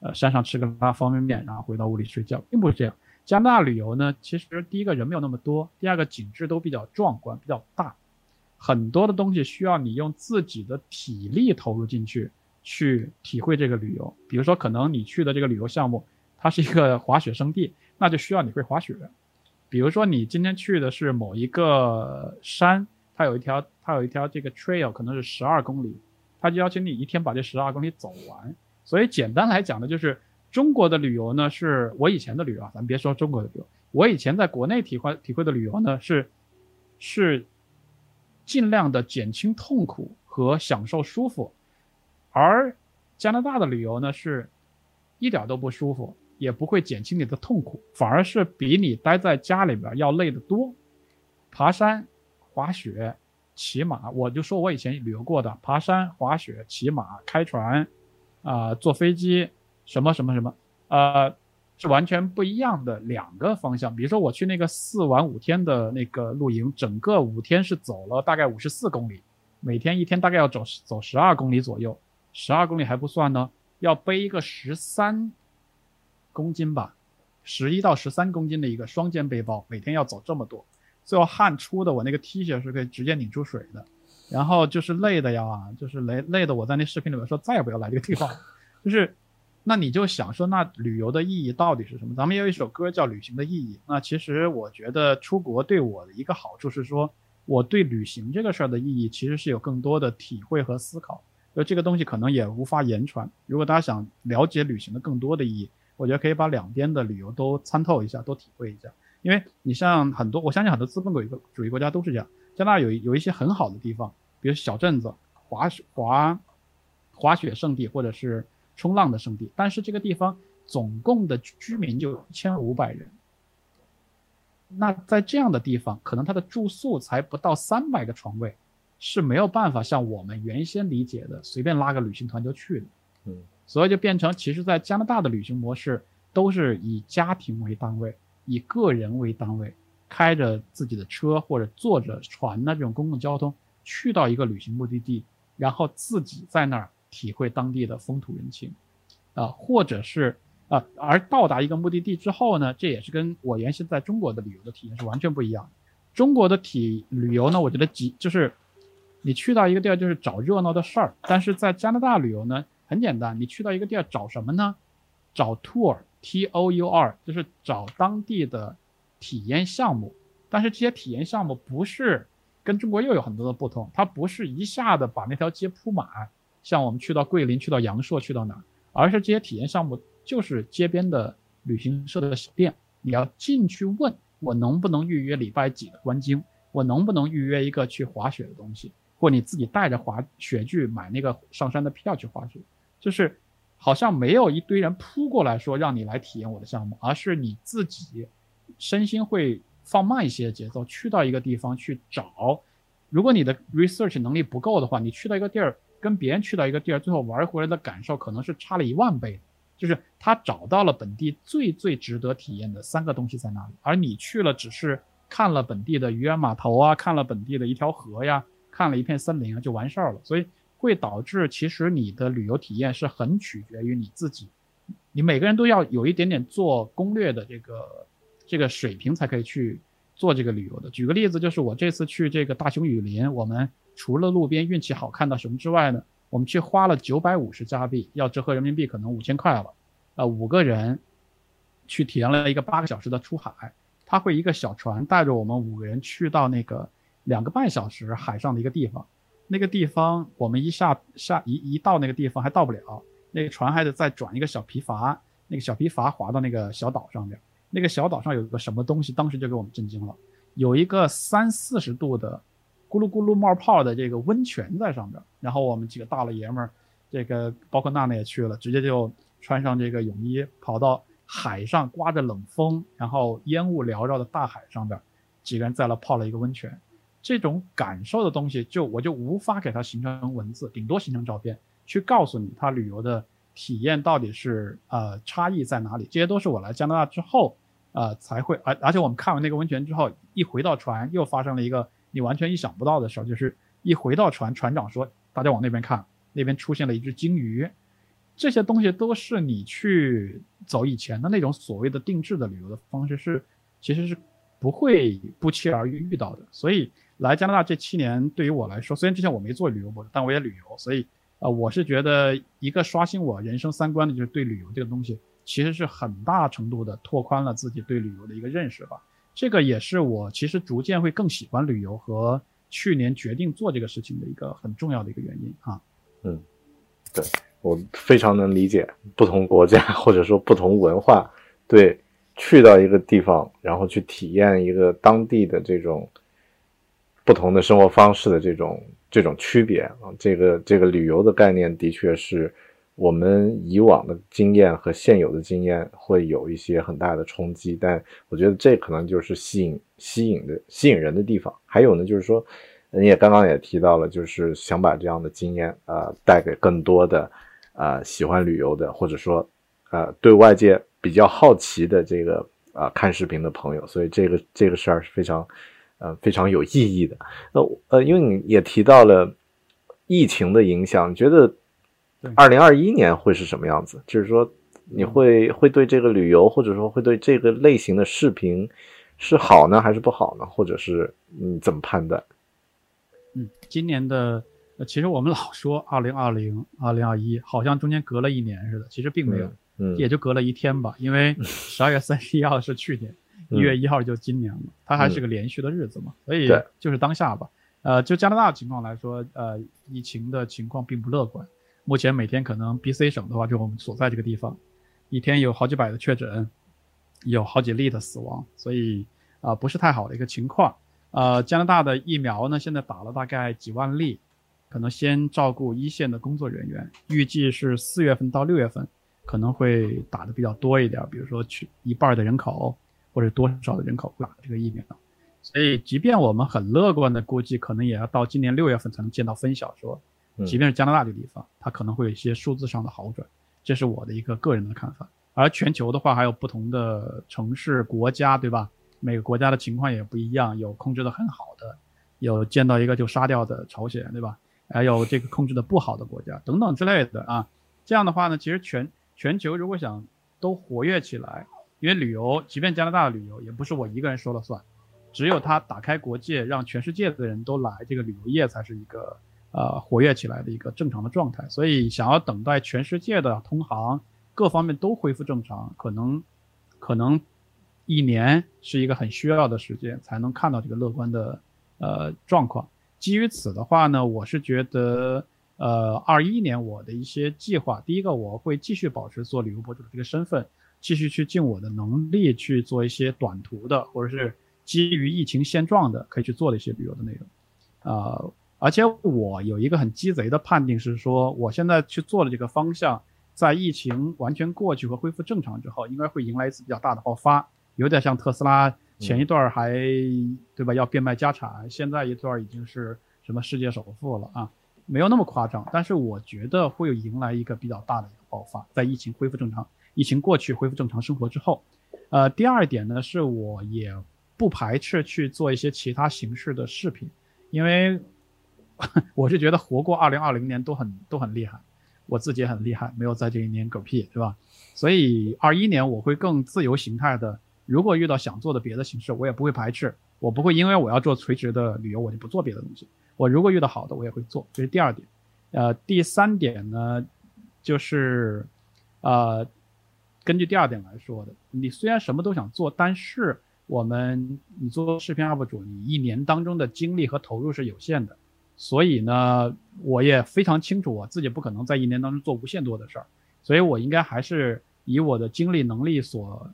呃，山上吃个拉方便面，然后回到屋里睡觉，并不是这样。加拿大旅游呢，其实第一个人没有那么多，第二个景致都比较壮观，比较大。很多的东西需要你用自己的体力投入进去，去体会这个旅游。比如说，可能你去的这个旅游项目，它是一个滑雪胜地，[laughs] 那就需要你会滑雪。比如说，你今天去的是某一个山，它有一条，它有一条这个 trail，可能是十二公里，它就要求你一天把这十二公里走完。所以简单来讲呢，就是中国的旅游呢，是我以前的旅游啊，咱别说中国的旅游，我以前在国内体会体会的旅游呢，是是。尽量的减轻痛苦和享受舒服，而加拿大的旅游呢，是一点都不舒服，也不会减轻你的痛苦，反而是比你待在家里边要累得多。爬山、滑雪、骑马，我就说我以前旅游过的，爬山、滑雪、骑马、开船，啊，坐飞机，什么什么什么，呃。是完全不一样的两个方向。比如说，我去那个四晚五天的那个露营，整个五天是走了大概五十四公里，每天一天大概要走走十二公里左右。十二公里还不算呢，要背一个十三公斤吧，十一到十三公斤的一个双肩背包，每天要走这么多，最后汗出的我那个 T 恤是可以直接拧出水的。然后就是累的呀，就是累累的，我在那视频里面说再也不要来这个地方，就是。那你就想说，那旅游的意义到底是什么？咱们有一首歌叫《旅行的意义》。那其实我觉得出国对我的一个好处是说，我对旅行这个事儿的意义其实是有更多的体会和思考。就这个东西可能也无法言传。如果大家想了解旅行的更多的意义，我觉得可以把两边的旅游都参透一下，都体会一下。因为你像很多，我相信很多资本主义主义国家都是这样。加拿大有有一些很好的地方，比如小镇子、滑雪滑滑雪圣地，或者是。冲浪的圣地，但是这个地方总共的居民就一千五百人。那在这样的地方，可能它的住宿才不到三百个床位，是没有办法像我们原先理解的随便拉个旅行团就去的。嗯，所以就变成，其实，在加拿大的旅行模式都是以家庭为单位，以个人为单位，开着自己的车或者坐着船的这种公共交通去到一个旅行目的地，然后自己在那儿。体会当地的风土人情，啊，或者是啊，而到达一个目的地之后呢，这也是跟我原先在中国的旅游的体验是完全不一样。中国的体旅游呢，我觉得几就是你去到一个地儿就是找热闹的事儿，但是在加拿大旅游呢，很简单，你去到一个地儿找什么呢？找 tour，t o u r，就是找当地的体验项目。但是这些体验项目不是跟中国又有很多的不同，它不是一下子把那条街铺满。像我们去到桂林，去到阳朔，去到哪儿，而是这些体验项目就是街边的旅行社的小店，你要进去问我能不能预约礼拜几的观鲸，我能不能预约一个去滑雪的东西，或你自己带着滑雪具买那个上山的票去滑雪，就是好像没有一堆人扑过来说让你来体验我的项目，而是你自己身心会放慢一些节奏，去到一个地方去找。如果你的 research 能力不够的话，你去到一个地儿。跟别人去到一个地儿，最后玩回来的感受可能是差了一万倍，就是他找到了本地最最值得体验的三个东西在哪里，而你去了只是看了本地的渔人码头啊，看了本地的一条河呀，看了一片森林啊，就完事儿了。所以会导致其实你的旅游体验是很取决于你自己，你每个人都要有一点点做攻略的这个这个水平才可以去做这个旅游的。举个例子，就是我这次去这个大熊雨林，我们除了路边运气好看到熊之外呢。我们去花了九百五十加币，要折合人民币可能五千块了。呃，五个人去体验了一个八个小时的出海，他会一个小船带着我们五个人去到那个两个半小时海上的一个地方。那个地方我们一下下一一到那个地方还到不了，那个船还得再转一个小皮筏，那个小皮筏划到那个小岛上面。那个小岛上有个什么东西，当时就给我们震惊了，有一个三四十度的。咕噜咕噜冒泡的这个温泉在上边，然后我们几个大老爷们儿，这个包括娜娜也去了，直接就穿上这个泳衣，跑到海上，刮着冷风，然后烟雾缭绕的大海上边，几个人在那泡了一个温泉。这种感受的东西，就我就无法给它形成文字，顶多形成照片，去告诉你它旅游的体验到底是呃差异在哪里。这些都是我来加拿大之后，呃才会，而而且我们看完那个温泉之后，一回到船又发生了一个。你完全意想不到的事儿，就是一回到船，船长说：“大家往那边看，那边出现了一只鲸鱼。”这些东西都是你去走以前的那种所谓的定制的旅游的方式，是其实是不会不期而遇遇到的。所以来加拿大这七年，对于我来说，虽然之前我没做旅游博主，但我也旅游，所以呃，我是觉得一个刷新我人生三观的，就是对旅游这个东西，其实是很大程度的拓宽了自己对旅游的一个认识吧。这个也是我其实逐渐会更喜欢旅游和去年决定做这个事情的一个很重要的一个原因啊。嗯，对我非常能理解不同国家或者说不同文化对去到一个地方，然后去体验一个当地的这种不同的生活方式的这种这种区别啊。这个这个旅游的概念的确是。我们以往的经验和现有的经验会有一些很大的冲击，但我觉得这可能就是吸引、吸引的、吸引人的地方。还有呢，就是说，你也刚刚也提到了，就是想把这样的经验啊带给更多的啊喜欢旅游的，或者说啊对外界比较好奇的这个啊看视频的朋友。所以这个这个事儿是非常呃非常有意义的。那呃，因为你也提到了疫情的影响，觉得。二零二一年会是什么样子？就是说，你会会对这个旅游，或者说会对这个类型的视频是好呢，还是不好呢？或者是你怎么判断？嗯，今年的，呃其实我们老说二零二零、二零二一，好像中间隔了一年似的，其实并没有，嗯，也就隔了一天吧。因为 [laughs] 十二月三十一号是去年，一月一号就今年了，它还是个连续的日子嘛，所以就是当下吧。呃，就加拿大情况来说，呃，疫情的情况并不乐观。目前每天可能 B.C 省的话，就我们所在这个地方，一天有好几百的确诊，有好几例的死亡，所以啊不是太好的一个情况。呃，加拿大的疫苗呢，现在打了大概几万例，可能先照顾一线的工作人员，预计是四月份到六月份可能会打的比较多一点，比如说去一半的人口或者多少的人口打这个疫苗。所以，即便我们很乐观的估计，可能也要到今年六月份才能见到分晓，说。即便是加拿大这个地方，它可能会有一些数字上的好转，这是我的一个个人的看法。而全球的话，还有不同的城市、国家，对吧？每个国家的情况也不一样，有控制的很好的，有见到一个就杀掉的朝鲜，对吧？还有这个控制的不好的国家等等之类的啊。这样的话呢，其实全全球如果想都活跃起来，因为旅游，即便加拿大的旅游也不是我一个人说了算，只有他打开国界，让全世界的人都来这个旅游业才是一个。呃，活跃起来的一个正常的状态，所以想要等待全世界的通航各方面都恢复正常，可能可能一年是一个很需要的时间，才能看到这个乐观的呃状况。基于此的话呢，我是觉得呃，二一年我的一些计划，第一个我会继续保持做旅游博主的这个身份，继续去尽我的能力去做一些短途的，或者是基于疫情现状的可以去做的一些旅游的内容，啊。而且我有一个很鸡贼的判定是说，我现在去做的这个方向，在疫情完全过去和恢复正常之后，应该会迎来一次比较大的爆发，有点像特斯拉前一段还对吧要变卖家产，现在一段已经是什么世界首富了啊？没有那么夸张，但是我觉得会有迎来一个比较大的一个爆发，在疫情恢复正常，疫情过去恢复正常生活之后。呃，第二点呢，是我也不排斥去做一些其他形式的视频，因为 [laughs] 我是觉得活过二零二零年都很都很厉害，我自己也很厉害，没有在这一年嗝屁，对吧？所以二一年我会更自由形态的，如果遇到想做的别的形式，我也不会排斥，我不会因为我要做垂直的旅游，我就不做别的东西。我如果遇到好的，我也会做，这是第二点。呃，第三点呢，就是呃。根据第二点来说的，你虽然什么都想做，但是我们你做视频 UP 主，你一年当中的精力和投入是有限的，所以呢，我也非常清楚我自己不可能在一年当中做无限多的事儿，所以我应该还是以我的精力能力所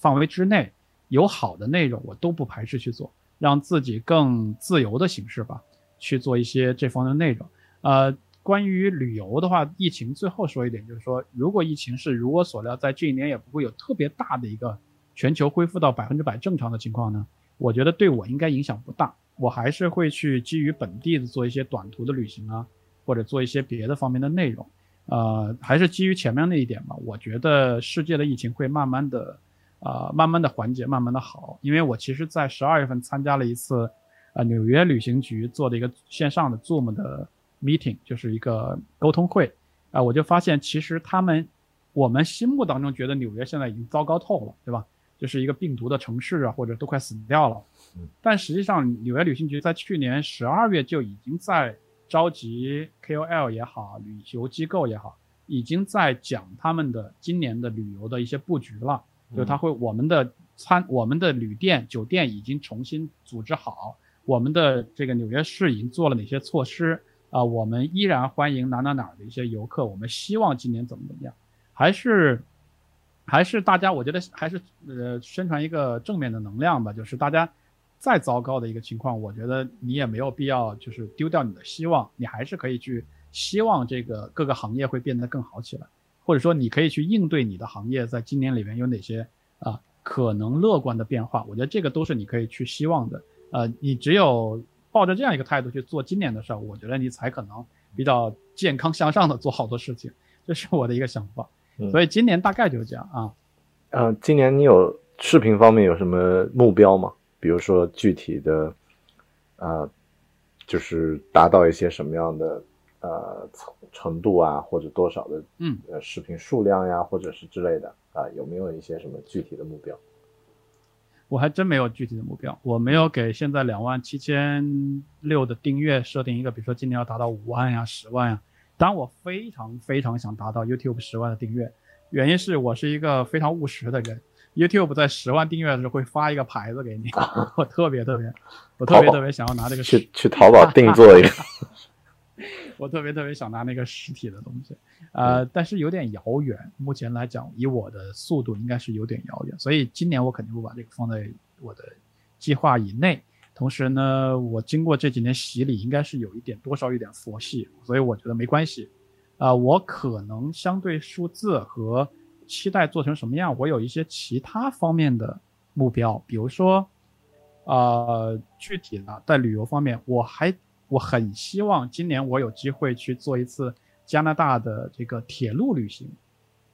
范围之内，有好的内容我都不排斥去做，让自己更自由的形式吧，去做一些这方面的内容，呃。关于旅游的话，疫情最后说一点，就是说，如果疫情是如我所料，在这一年也不会有特别大的一个全球恢复到百分之百正常的情况呢，我觉得对我应该影响不大。我还是会去基于本地的做一些短途的旅行啊，或者做一些别的方面的内容。呃，还是基于前面那一点吧。我觉得世界的疫情会慢慢的，呃，慢慢的缓解，慢慢的好。因为我其实，在十二月份参加了一次，呃，纽约旅行局做的一个线上的 Zoom 的。meeting 就是一个沟通会，啊，我就发现其实他们，我们心目当中觉得纽约现在已经糟糕透了，对吧？就是一个病毒的城市啊，或者都快死掉了。但实际上，纽约旅行局在去年十二月就已经在召集 KOL 也好，旅游机构也好，已经在讲他们的今年的旅游的一些布局了。就他会我们的餐，我们的旅店酒店已经重新组织好，我们的这个纽约市已经做了哪些措施。啊，我们依然欢迎哪哪哪的一些游客。我们希望今年怎么怎么样，还是还是大家，我觉得还是呃宣传一个正面的能量吧。就是大家再糟糕的一个情况，我觉得你也没有必要就是丢掉你的希望，你还是可以去希望这个各个行业会变得更好起来，或者说你可以去应对你的行业在今年里面有哪些啊可能乐观的变化。我觉得这个都是你可以去希望的。呃，你只有。抱着这样一个态度去做今年的事儿，我觉得你才可能比较健康向上的做好多事情，这是我的一个想法。所以今年大概就是这样啊。嗯，今年你有视频方面有什么目标吗？比如说具体的，呃，就是达到一些什么样的呃程程度啊，或者多少的嗯呃视频数量呀，或者是之类的啊，有没有一些什么具体的目标？我还真没有具体的目标，我没有给现在两万七千六的订阅设定一个，比如说今年要达到五万呀、十万呀。当然，我非常非常想达到 YouTube 十万的订阅，原因是我是一个非常务实的人。YouTube 在十万订阅的时候会发一个牌子给你，[laughs] 我特别特别，我特别特别想要拿这个去去淘宝定做一个。[laughs] 我特别特别想拿那个实体的东西，呃，但是有点遥远。目前来讲，以我的速度，应该是有点遥远。所以今年我肯定会把这个放在我的计划以内。同时呢，我经过这几年洗礼，应该是有一点多少有点佛系，所以我觉得没关系。啊，我可能相对数字和期待做成什么样，我有一些其他方面的目标，比如说，呃，具体的在旅游方面，我还。我很希望今年我有机会去做一次加拿大的这个铁路旅行，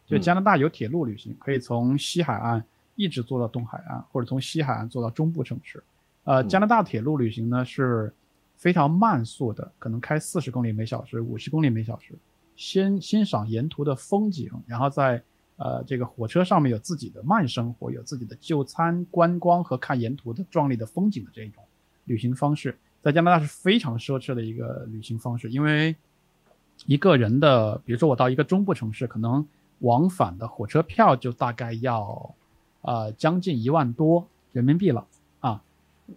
就加拿大有铁路旅行，可以从西海岸一直坐到东海岸，或者从西海岸坐到中部城市。呃，加拿大铁路旅行呢是非常慢速的，可能开四十公里每小时、五十公里每小时，先欣赏沿途的风景，然后在呃这个火车上面有自己的慢生活，有自己的就餐、观光和看沿途的壮丽的风景的这种旅行方式。在加拿大是非常奢侈的一个旅行方式，因为一个人的，比如说我到一个中部城市，可能往返的火车票就大概要，呃，将近一万多人民币了啊，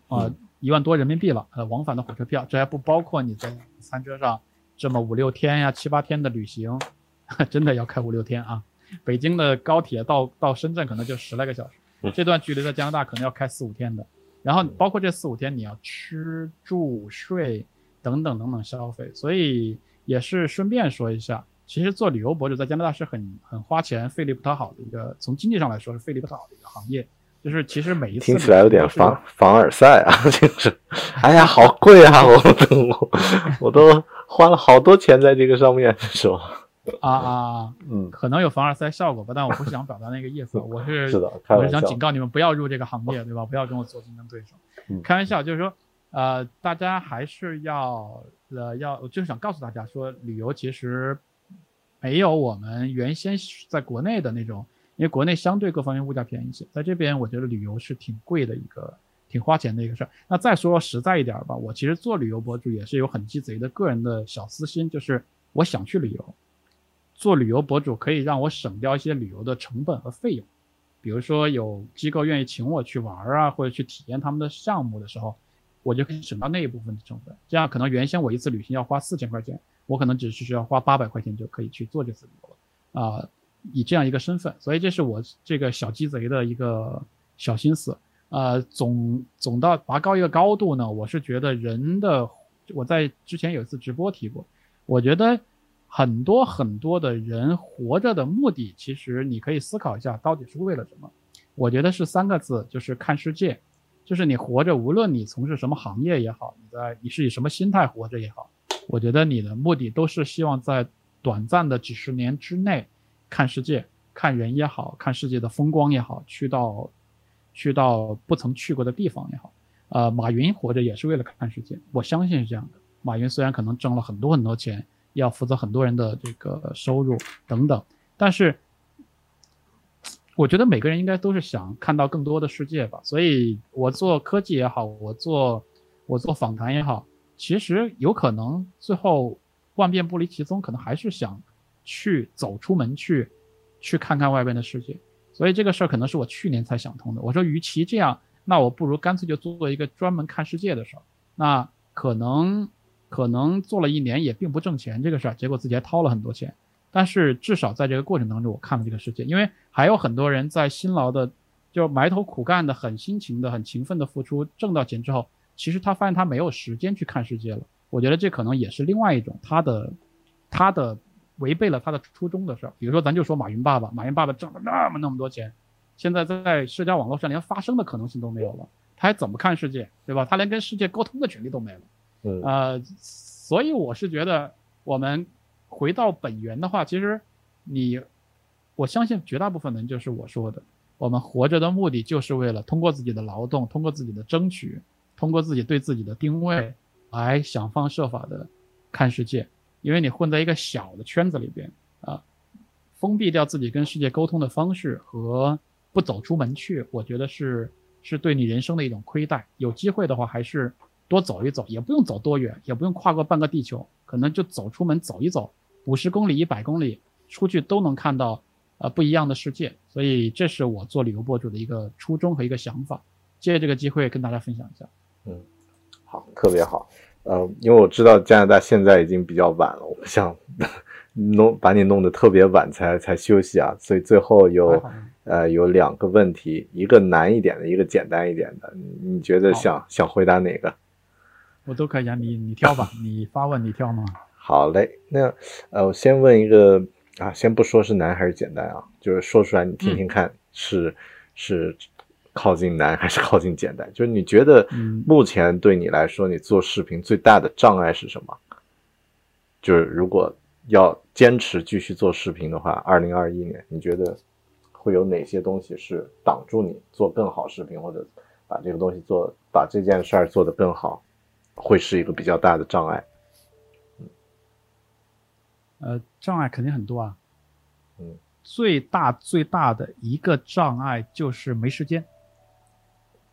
呃，一万多人民币了，呃，往返的火车票，这还不包括你在餐车上这么五六天呀、七八天的旅行，[laughs] 真的要开五六天啊。北京的高铁到到深圳可能就十来个小时，这段距离在加拿大可能要开四五天的。然后包括这四五天你要吃住睡等等等等消费，所以也是顺便说一下，其实做旅游博主在加拿大是很很花钱、费力不讨好的一个，从经济上来说是费力不讨好的一个行业。就是其实每一次听起来有点凡凡尔赛啊，[laughs] 就是，哎呀，好贵啊！我我我都花了好多钱在这个上面，是吧？啊啊，嗯，可能有凡尔赛效果吧，但我不是想表达那个意思，我是是的，我是想警。告你们不要入这个行业，对吧？不要跟我做竞争对手。嗯开玩笑，就是说，呃，大家还是要呃要，我就是想告诉大家说，旅游其实没有我们原先在国内的那种，因为国内相对各方面物价便宜一些，在这边我觉得旅游是挺贵的一个。挺花钱的一个事儿。那再说实在一点儿吧，我其实做旅游博主也是有很鸡贼的个人的小私心，就是我想去旅游，做旅游博主可以让我省掉一些旅游的成本和费用。比如说有机构愿意请我去玩儿啊，或者去体验他们的项目的时候，我就可以省到那一部分的成本。这样可能原先我一次旅行要花四千块钱，我可能只是需要花八百块钱就可以去做这次旅游了啊、以这样一个身份，所以这是我这个小鸡贼的一个小心思。呃，总总到拔高一个高度呢，我是觉得人的，我在之前有一次直播提过，我觉得很多很多的人活着的目的，其实你可以思考一下，到底是为了什么？我觉得是三个字，就是看世界。就是你活着，无论你从事什么行业也好，你在你是以什么心态活着也好，我觉得你的目的都是希望在短暂的几十年之内看世界，看人也好看世界的风光也好，去到去到不曾去过的地方也好。呃，马云活着也是为了看世界，我相信是这样的。马云虽然可能挣了很多很多钱，要负责很多人的这个收入等等，但是我觉得每个人应该都是想看到更多的世界吧。所以我做科技也好，我做我做访谈也好，其实有可能最后万变不离其宗，可能还是想去走出门去，去看看外边的世界。所以这个事儿可能是我去年才想通的。我说，与其这样，那我不如干脆就做一个专门看世界的事儿。那可能可能做了一年也并不挣钱这个事儿，结果自己还掏了很多钱。但是至少在这个过程当中，我看了这个世界，因为还有很多人在辛劳的，就埋头苦干的、很辛勤的、很勤奋的付出，挣到钱之后，其实他发现他没有时间去看世界了。我觉得这可能也是另外一种他的他的违背了他的初衷的事儿。比如说，咱就说马云爸爸，马云爸爸挣了那么那么多钱，现在在社交网络上连发声的可能性都没有了，他还怎么看世界，对吧？他连跟世界沟通的权利都没了。呃，所以我是觉得，我们回到本源的话，其实你，我相信绝大部分人就是我说的，我们活着的目的就是为了通过自己的劳动，通过自己的争取，通过自己对自己的定位，来想方设法的看世界。因为你混在一个小的圈子里边啊，封闭掉自己跟世界沟通的方式和不走出门去，我觉得是是对你人生的一种亏待。有机会的话，还是多走一走，也不用走多远，也不用跨过半个地球，可能就走出门走一走，五十公里、一百公里出去都能看到呃不一样的世界。所以这是我做旅游博主的一个初衷和一个想法。借这个机会跟大家分享一下。嗯好，特别好。呃，因为我知道加拿大现在已经比较晚了，我不想弄把你弄得特别晚才才休息啊，所以最后有呃有两个问题，一个难一点的，一个简单一点的，你你觉得想想回答哪个？我都可以啊，你你挑吧，[laughs] 你发问你挑嘛。好嘞，那呃，我先问一个啊，先不说是难还是简单啊，就是说出来你听听看是，是靠近难还是靠近简单？就是你觉得嗯目前对你来说，你做视频最大的障碍是什么？就是如果要坚持继续做视频的话，二零二一年你觉得会有哪些东西是挡住你做更好视频，或者把这个东西做把这件事儿做得更好，会是一个比较大的障碍？呃，障碍肯定很多啊。嗯，最大最大的一个障碍就是没时间。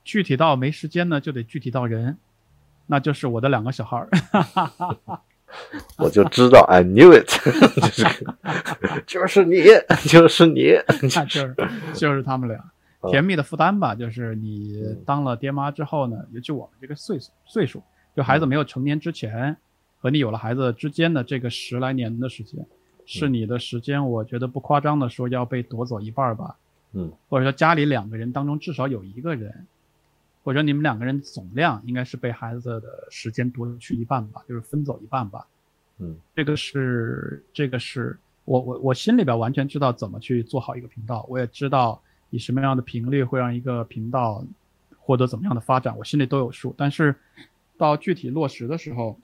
具体到没时间呢，就得具体到人，那就是我的两个小孩儿。[laughs] 我就知道，I knew it，[laughs] 就是就是你，就是你，[laughs] 那就是就是他们俩嗯甜蜜的负担吧。就是你嗯当了爹妈之后呢，尤其我们这个岁数岁数，就孩子没有成年之前和你有了孩子之间的这个十来年的时间，是你的时间。我觉得不夸张的说，要被夺走一半儿吧。嗯，或者说家里两个人当中至少有一个人，或者你们两个人总量应该是被孩子的时间夺去一半吧，就是分走一半吧。嗯这个是这个是我我我心里边完全知道怎么去做好一个频道，我也知道以什么样的频率会让一个频道获得怎么样的发展，我心里都有数。但是到具体落实的时候，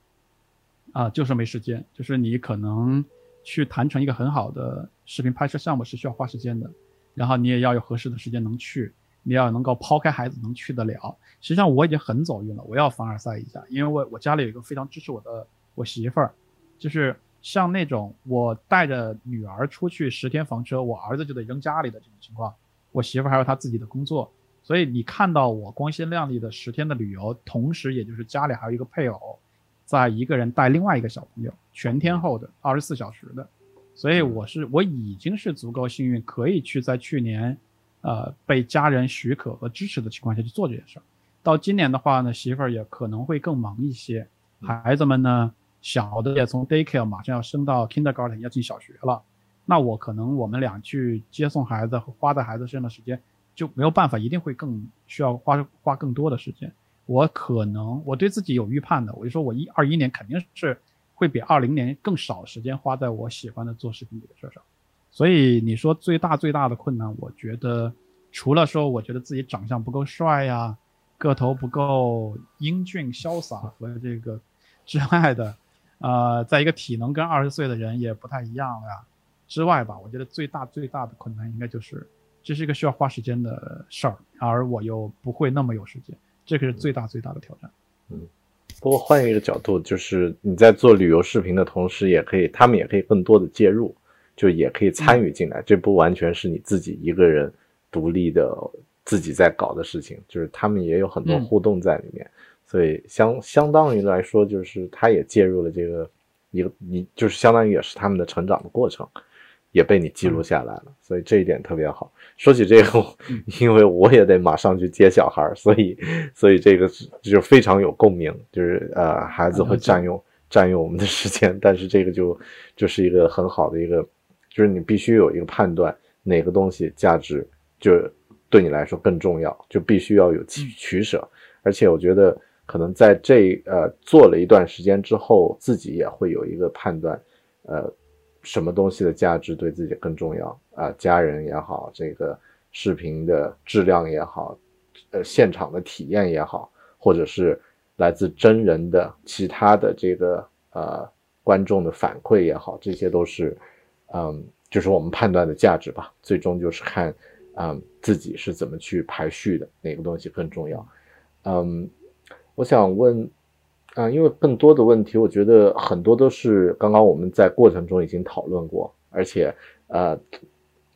啊，就是没时间，就是你可能去谈成一个很好的视频拍摄项目是需要花时间的，然后你也要有合适的时间能去，你要能够抛开孩子能去得了。实际上我已经很走运了，我要凡尔赛一下，因为我我家里有一个非常支持我的我媳妇儿，就是像那种我带着女儿出去十天房车，我儿子就得扔家里的这种情况，我媳妇儿还有她自己的工作，所以你看到我光鲜亮丽的十天的旅游，同时也就是家里还有一个配偶。在一个人带另外一个小朋友，全天候的，二十四小时的，所以我是我已经是足够幸运，可以去在去年，呃，被家人许可和支持的情况下去做这件事儿。到今年的话呢，媳妇儿也可能会更忙一些，孩子们呢，小的也从 daycare 马上要升到 kindergarten 要进小学了，那我可能我们俩去接送孩子和花在孩子身上的时间就没有办法，一定会更需要花花更多的时间。我可能我对自己有预判的，我就说我一二一年肯定是会比二零年更少时间花在我喜欢的做视频这个事儿上。所以你说最大最大的困难，我觉得除了说我觉得自己长相不够帅呀，个头不够英俊潇洒和这个之外的，呃，在一个体能跟二十岁的人也不太一样呀之外吧，我觉得最大最大的困难应该就是这是一个需要花时间的事儿，而我又不会那么有时间。这个是最大最大的挑战。嗯，不过换一个角度，就是你在做旅游视频的同时，也可以，他们也可以更多的介入，就也可以参与进来。这不完全是你自己一个人独立的自己在搞的事情，就是他们也有很多互动在里面。所以相相当于来说，就是他也介入了这个一个，你就是相当于也是他们的成长的过程。也被你记录下来了，所以这一点特别好。说起这个，[laughs] 因为我也得马上去接小孩，所以，所以这个就非常有共鸣。就是呃，孩子会占用占用我们的时间，但是这个就就是一个很好的一个，就是你必须有一个判断，哪个东西价值就对你来说更重要，就必须要有取取舍。而且我觉得可能在这呃做了一段时间之后，自己也会有一个判断，呃。什么东西的价值对自己更重要啊？家人也好，这个视频的质量也好，呃，现场的体验也好，或者是来自真人的其他的这个呃观众的反馈也好，这些都是嗯，就是我们判断的价值吧。最终就是看嗯自己是怎么去排序的，哪个东西更重要。嗯，我想问。啊，因为更多的问题，我觉得很多都是刚刚我们在过程中已经讨论过，而且呃，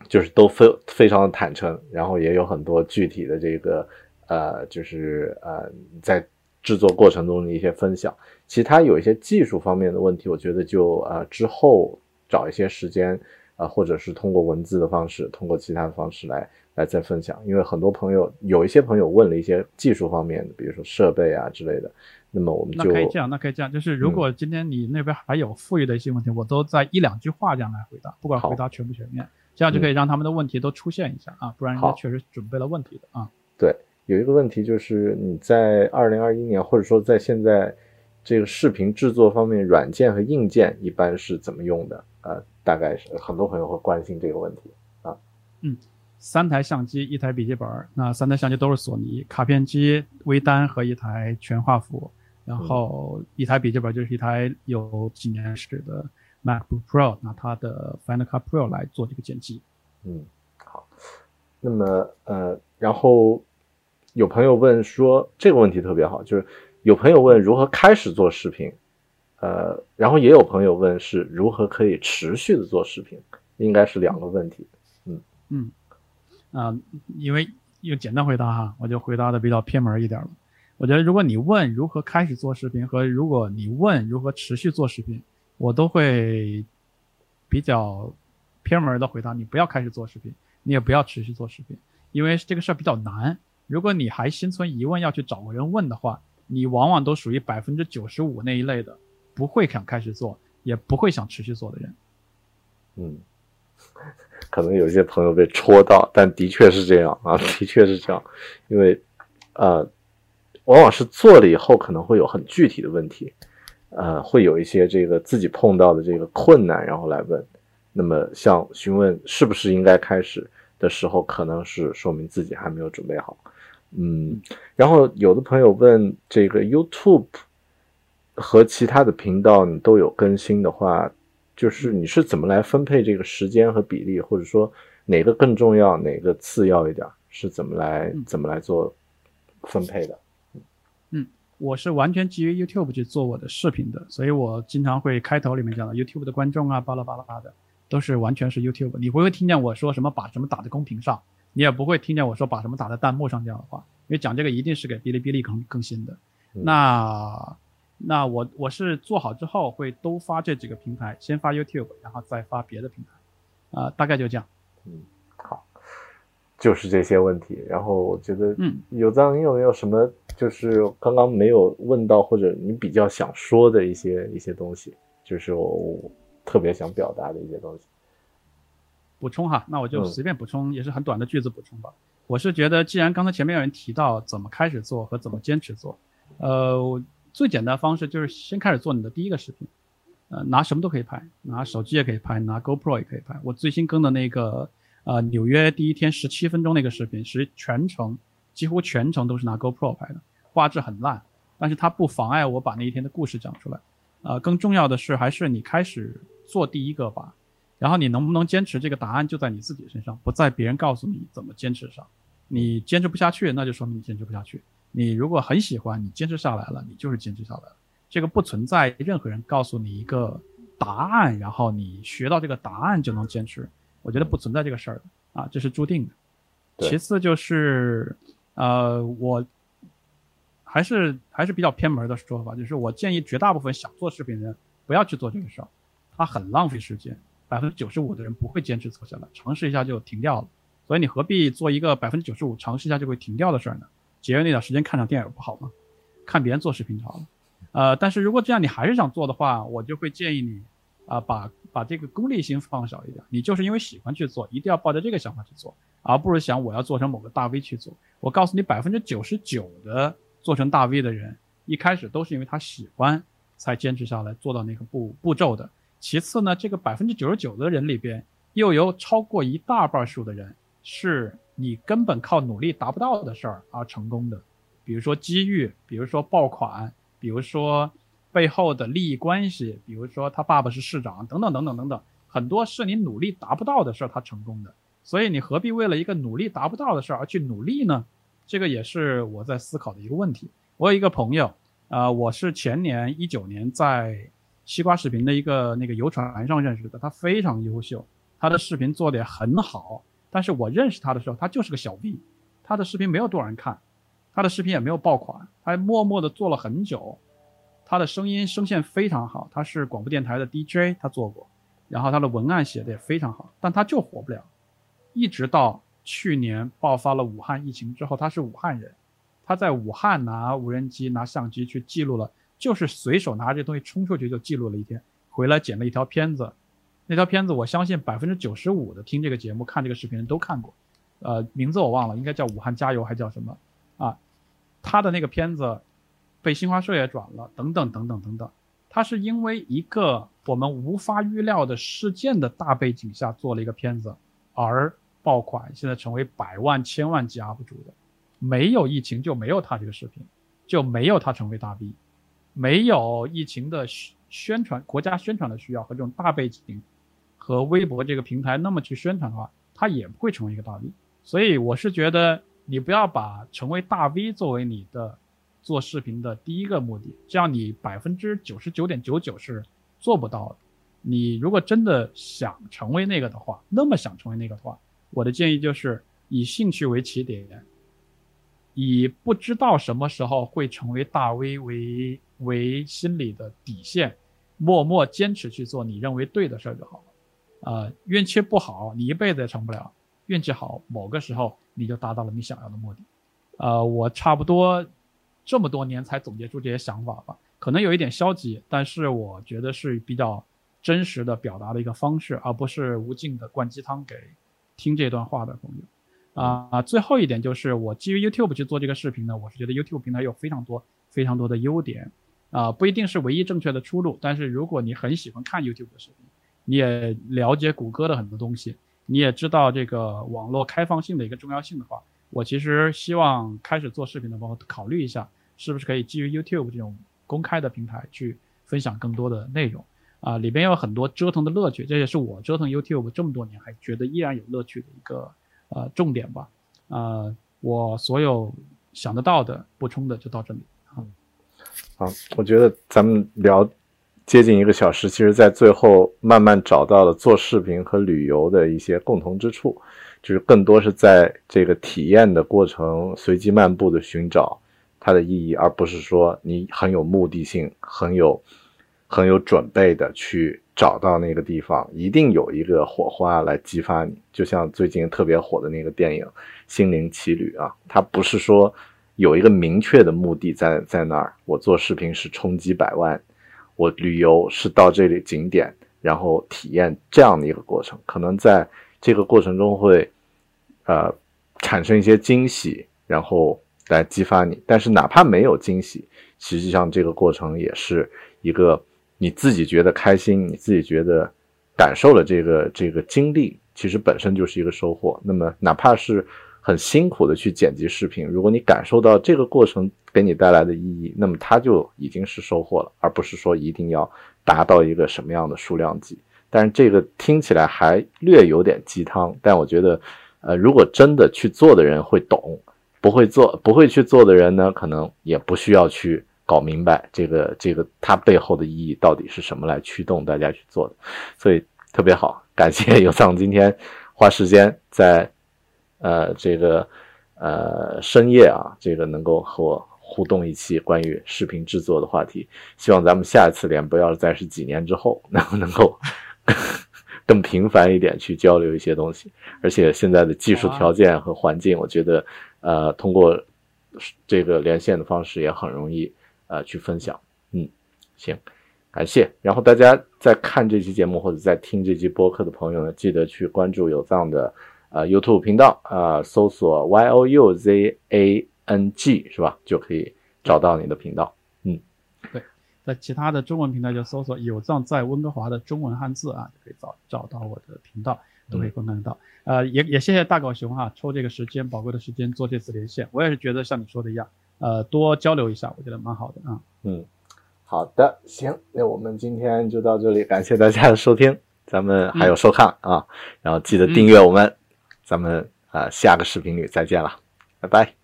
就是都非非常的坦诚，然后也有很多具体的这个呃，就是呃，在制作过程中的一些分享。其他有一些技术方面的问题，我觉得就呃之后找一些时间啊，或者是通过文字的方式，通过其他的方式来来再分享。因为很多朋友有一些朋友问了一些技术方面的，比如说设备啊之类的。那么我们就那可以这样，那可以这样，就是如果今天你那边还有富裕的一些问题，我都在一两句话这样来回答，不管回答全不全面，这样就可以让他们的问题都出现一下啊，不然人家确实准备了问题的啊。对，有一个问题就是你在二零二一年，或者说在现在这个视频制作方面，软件和硬件一般是怎么用的？呃，大概是很多朋友会关心这个问题啊。嗯。三台相机，一台笔记本，那三台相机都是索尼，卡片机、微单和一台全画幅，然后一台笔记本就是一台有几年史的 MacBook Pro，拿它的 Final Cut Pro 来做这个剪辑。嗯，好。那么呃，然后有朋友问说这个问题特别好，就是有朋友问如何开始做视频，呃，然后也有朋友问是如何可以持续的做视频，应该是两个问题。嗯嗯。啊，因为用简单回答哈，我就回答的比较偏门一点了。我觉得如果你问如何开始做视频，和如果你问如何持续做视频，我都会比较偏门的回答。你不要开始做视频，你也不要持续做视频，因为这个事儿比较难。如果你还心存疑问要去找个人问的话，你往往都属于百分之九十五那一类的，不会想开始做，也不会想持续做的人。嗯。[laughs] 可能有些朋友被戳到，但的确是这样啊，的确是这样，因为，呃，往往是做了以后可能会有很具体的问题，呃，会有一些这个自己碰到的这个困难，然后来问。那么像询问是不是应该开始的时候，可能是说明自己还没有准备好。嗯，然后有的朋友问这个 YouTube，和其他的频道你都有更新的话，就是你是怎么来分配这个时间和比例，或者说哪个更重要，哪个次要一点，是怎么来怎么来做分配的？嗯，我是完全基于 YouTube 去做我的视频的，所以我经常会开头里面讲的 YouTube 的观众啊，巴拉巴拉的，都是完全是 YouTube。你不会听见我说什么把什么打在公屏上，你也不会听见我说把什么打在弹幕上这样的话，因为讲这个一定是给哔哩哔哩更更新的。那那我我是做好之后会都发这几个平台，先发 YouTube，然后再发别的平台，啊，大概就这样。就是这些问题。然后我觉得，嗯，有藏，你有没有什么就是刚刚没有问到，或者你比较想说的一些一些东西，就是我特别想表达的一些东西。补充哈，那我就随便补充，也是很短的句子补充吧。我是觉得，既然刚才前面有人提到怎么开始做和怎么坚持做。呃，最简单的方式就是先开始做你的第一个视频，呃，拿什么都可以拍，拿手机也可以拍，拿 GoPro 也可以拍。我最新更的那个，呃，纽约第一天十七分钟那个视频，是全程几乎全程都是拿 GoPro 拍的，画质很烂，但是它不妨碍我把那一天的故事讲出来。呃，更重要的是，还是你开始做第一个吧，然后你能不能坚持，这个答案就在你自己身上，不在别人告诉你怎么坚持上。你坚持不下去，那就说明你坚持不下去。你如果很喜欢，你坚持下来了，你就是坚持下来了。这个不存在任何人告诉你一个答案，然后你学到这个答案就能坚持。我觉得不存在这个事儿的啊，这是注定的。其次就是，呃，我还是还是比较偏门的说法，就是我建议绝大部分想做视频的人不要去做这个事儿，它很浪费时间。百分之九十五的人不会坚持做下来，尝试一下就停掉了。所以你何必做一个百分之九十五尝试一下就会停掉的事儿呢？节约那点时间看场电影不好吗？看别人做视频就好了。呃，但是如果这样你还是想做的话，我就会建议你，啊，把把这个功利心放小一点。你就是因为喜欢去做，一定要抱着这个想法去做，而不是想我要做成某个大 V 去做。我告诉你，百分之九十九的做成大 V 的人，一开始都是因为他喜欢才坚持下来做到那个步步骤的。其次呢，这个百分之九十九的人里边，又有超过一大半数的人是。你根本靠努力达不到的事儿而成功的，比如说机遇，比如说爆款，比如说背后的利益关系，比如说他爸爸是市长，等等等等等等，很多是你努力达不到的事儿，他成功的。所以你何必为了一个努力达不到的事儿而去努力呢？这个也是我在思考的一个问题。我有一个朋友，呃，我是前年一九年在西瓜视频的一个那个游船上认识的，他非常优秀，他的视频做的也很好。但是我认识他的时候，他就是个小 B，他的视频没有多少人看，他的视频也没有爆款，他默默的做了很久，他的声音声线非常好，他是广播电台的 DJ，他做过，然后他的文案写的也非常好，但他就火不了，一直到去年爆发了武汉疫情之后，他是武汉人，他在武汉拿无人机拿相机去记录了，就是随手拿这东西冲出去就记录了一天，回来剪了一条片子。那条片子，我相信百分之九十五的听这个节目、看这个视频的都看过，呃，名字我忘了，应该叫武汉加油还叫什么啊？他的那个片子被新华社也转了，等等等等等等。他是因为一个我们无法预料的事件的大背景下做了一个片子而爆款，现在成为百万、千万级 UP 主的。没有疫情就没有他这个视频，就没有他成为大 V，没有疫情的宣传、国家宣传的需要和这种大背景。和微博这个平台那么去宣传的话，他也不会成为一个大 V。所以我是觉得你不要把成为大 V 作为你的做视频的第一个目的，这样你百分之九十九点九九是做不到的。你如果真的想成为那个的话，那么想成为那个的话，我的建议就是以兴趣为起点，以不知道什么时候会成为大 V 为为心理的底线，默默坚持去做你认为对的事儿就好了。呃，运气不好，你一辈子也成不了；运气好，某个时候你就达到了你想要的目的。呃，我差不多这么多年才总结出这些想法吧，可能有一点消极，但是我觉得是比较真实的表达的一个方式，而不是无尽的灌鸡汤给听这段话的朋友。啊，最后一点就是我基于 YouTube 去做这个视频呢，我是觉得 YouTube 平台有非常多非常多的优点，啊，不一定是唯一正确的出路，但是如果你很喜欢看 YouTube 的视频。你也了解谷歌的很多东西，你也知道这个网络开放性的一个重要性的话，我其实希望开始做视频的朋友考虑一下，是不是可以基于 YouTube 这种公开的平台去分享更多的内容啊，里边有很多折腾的乐趣，这也是我折腾 YouTube 这么多年还觉得依然有乐趣的一个呃重点吧。啊，我所有想得到的补充的就到这里。好，我觉得咱们聊接近一个小时，其实在最后慢慢找到了做视频和旅游的一些共同之处，就是更多是在这个体验的过程，随机漫步的寻找它的意义，而不是说你很有目的性、很有很有准备的去找到那个地方，一定有一个火花来激发你。就像最近特别火的那个电影《心灵奇旅》啊，它不是说。有一个明确的目的在在那儿，我做视频是冲击百万，我旅游是到这里景点，然后体验这样的一个过程，可能在这个过程中会，呃，产生一些惊喜，然后来激发你。但是哪怕没有惊喜，实际上这个过程也是一个你自己觉得开心，你自己觉得感受了这个这个经历，其实本身就是一个收获。那么哪怕是。很辛苦的去剪辑视频，如果你感受到这个过程给你带来的意义，那么它就已经是收获了，而不是说一定要达到一个什么样的数量级。但是这个听起来还略有点鸡汤，但我觉得，呃，如果真的去做的人会懂，不会做不会去做的人呢，可能也不需要去搞明白这个这个它背后的意义到底是什么来驱动大家去做的。所以特别好，感谢有藏今天花时间在。呃，这个呃深夜啊，这个能够和我互动一期关于视频制作的话题，希望咱们下一次连不要再是几年之后，能不能够更频繁一点去交流一些东西。而且现在的技术条件和环境，我觉得呃通过这个连线的方式也很容易呃去分享。嗯，行，感谢。然后大家在看这期节目或者在听这期播客的朋友呢，记得去关注有藏的。呃，YouTube 频道啊，搜索 Y O U Z A N G 是吧？就可以找到你的频道。嗯，对，在其他的中文平台就搜索“有藏在温哥华”的中文汉字啊，就可以找找到我的频道，都可以观看得到。呃，也也谢谢大狗熊哈，抽这个时间宝贵的时间做这次连线。我也是觉得像你说的一样，呃，多交流一下，我觉得蛮好的啊。嗯，好的，行，那我们今天就到这里，感谢大家的收听，咱们还有收看啊，然后记得订阅我们。咱们啊，下个视频里再见了，拜拜。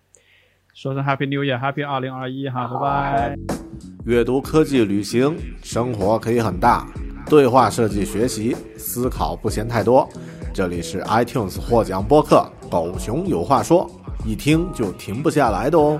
说声 Happy New Year，Happy 二零二一哈，拜拜。阅读、科技、旅行、生活可以很大，对话设计、学习、思考不嫌太多。这里是 iTunes 获奖播客《狗熊有话说》，一听就停不下来的哦。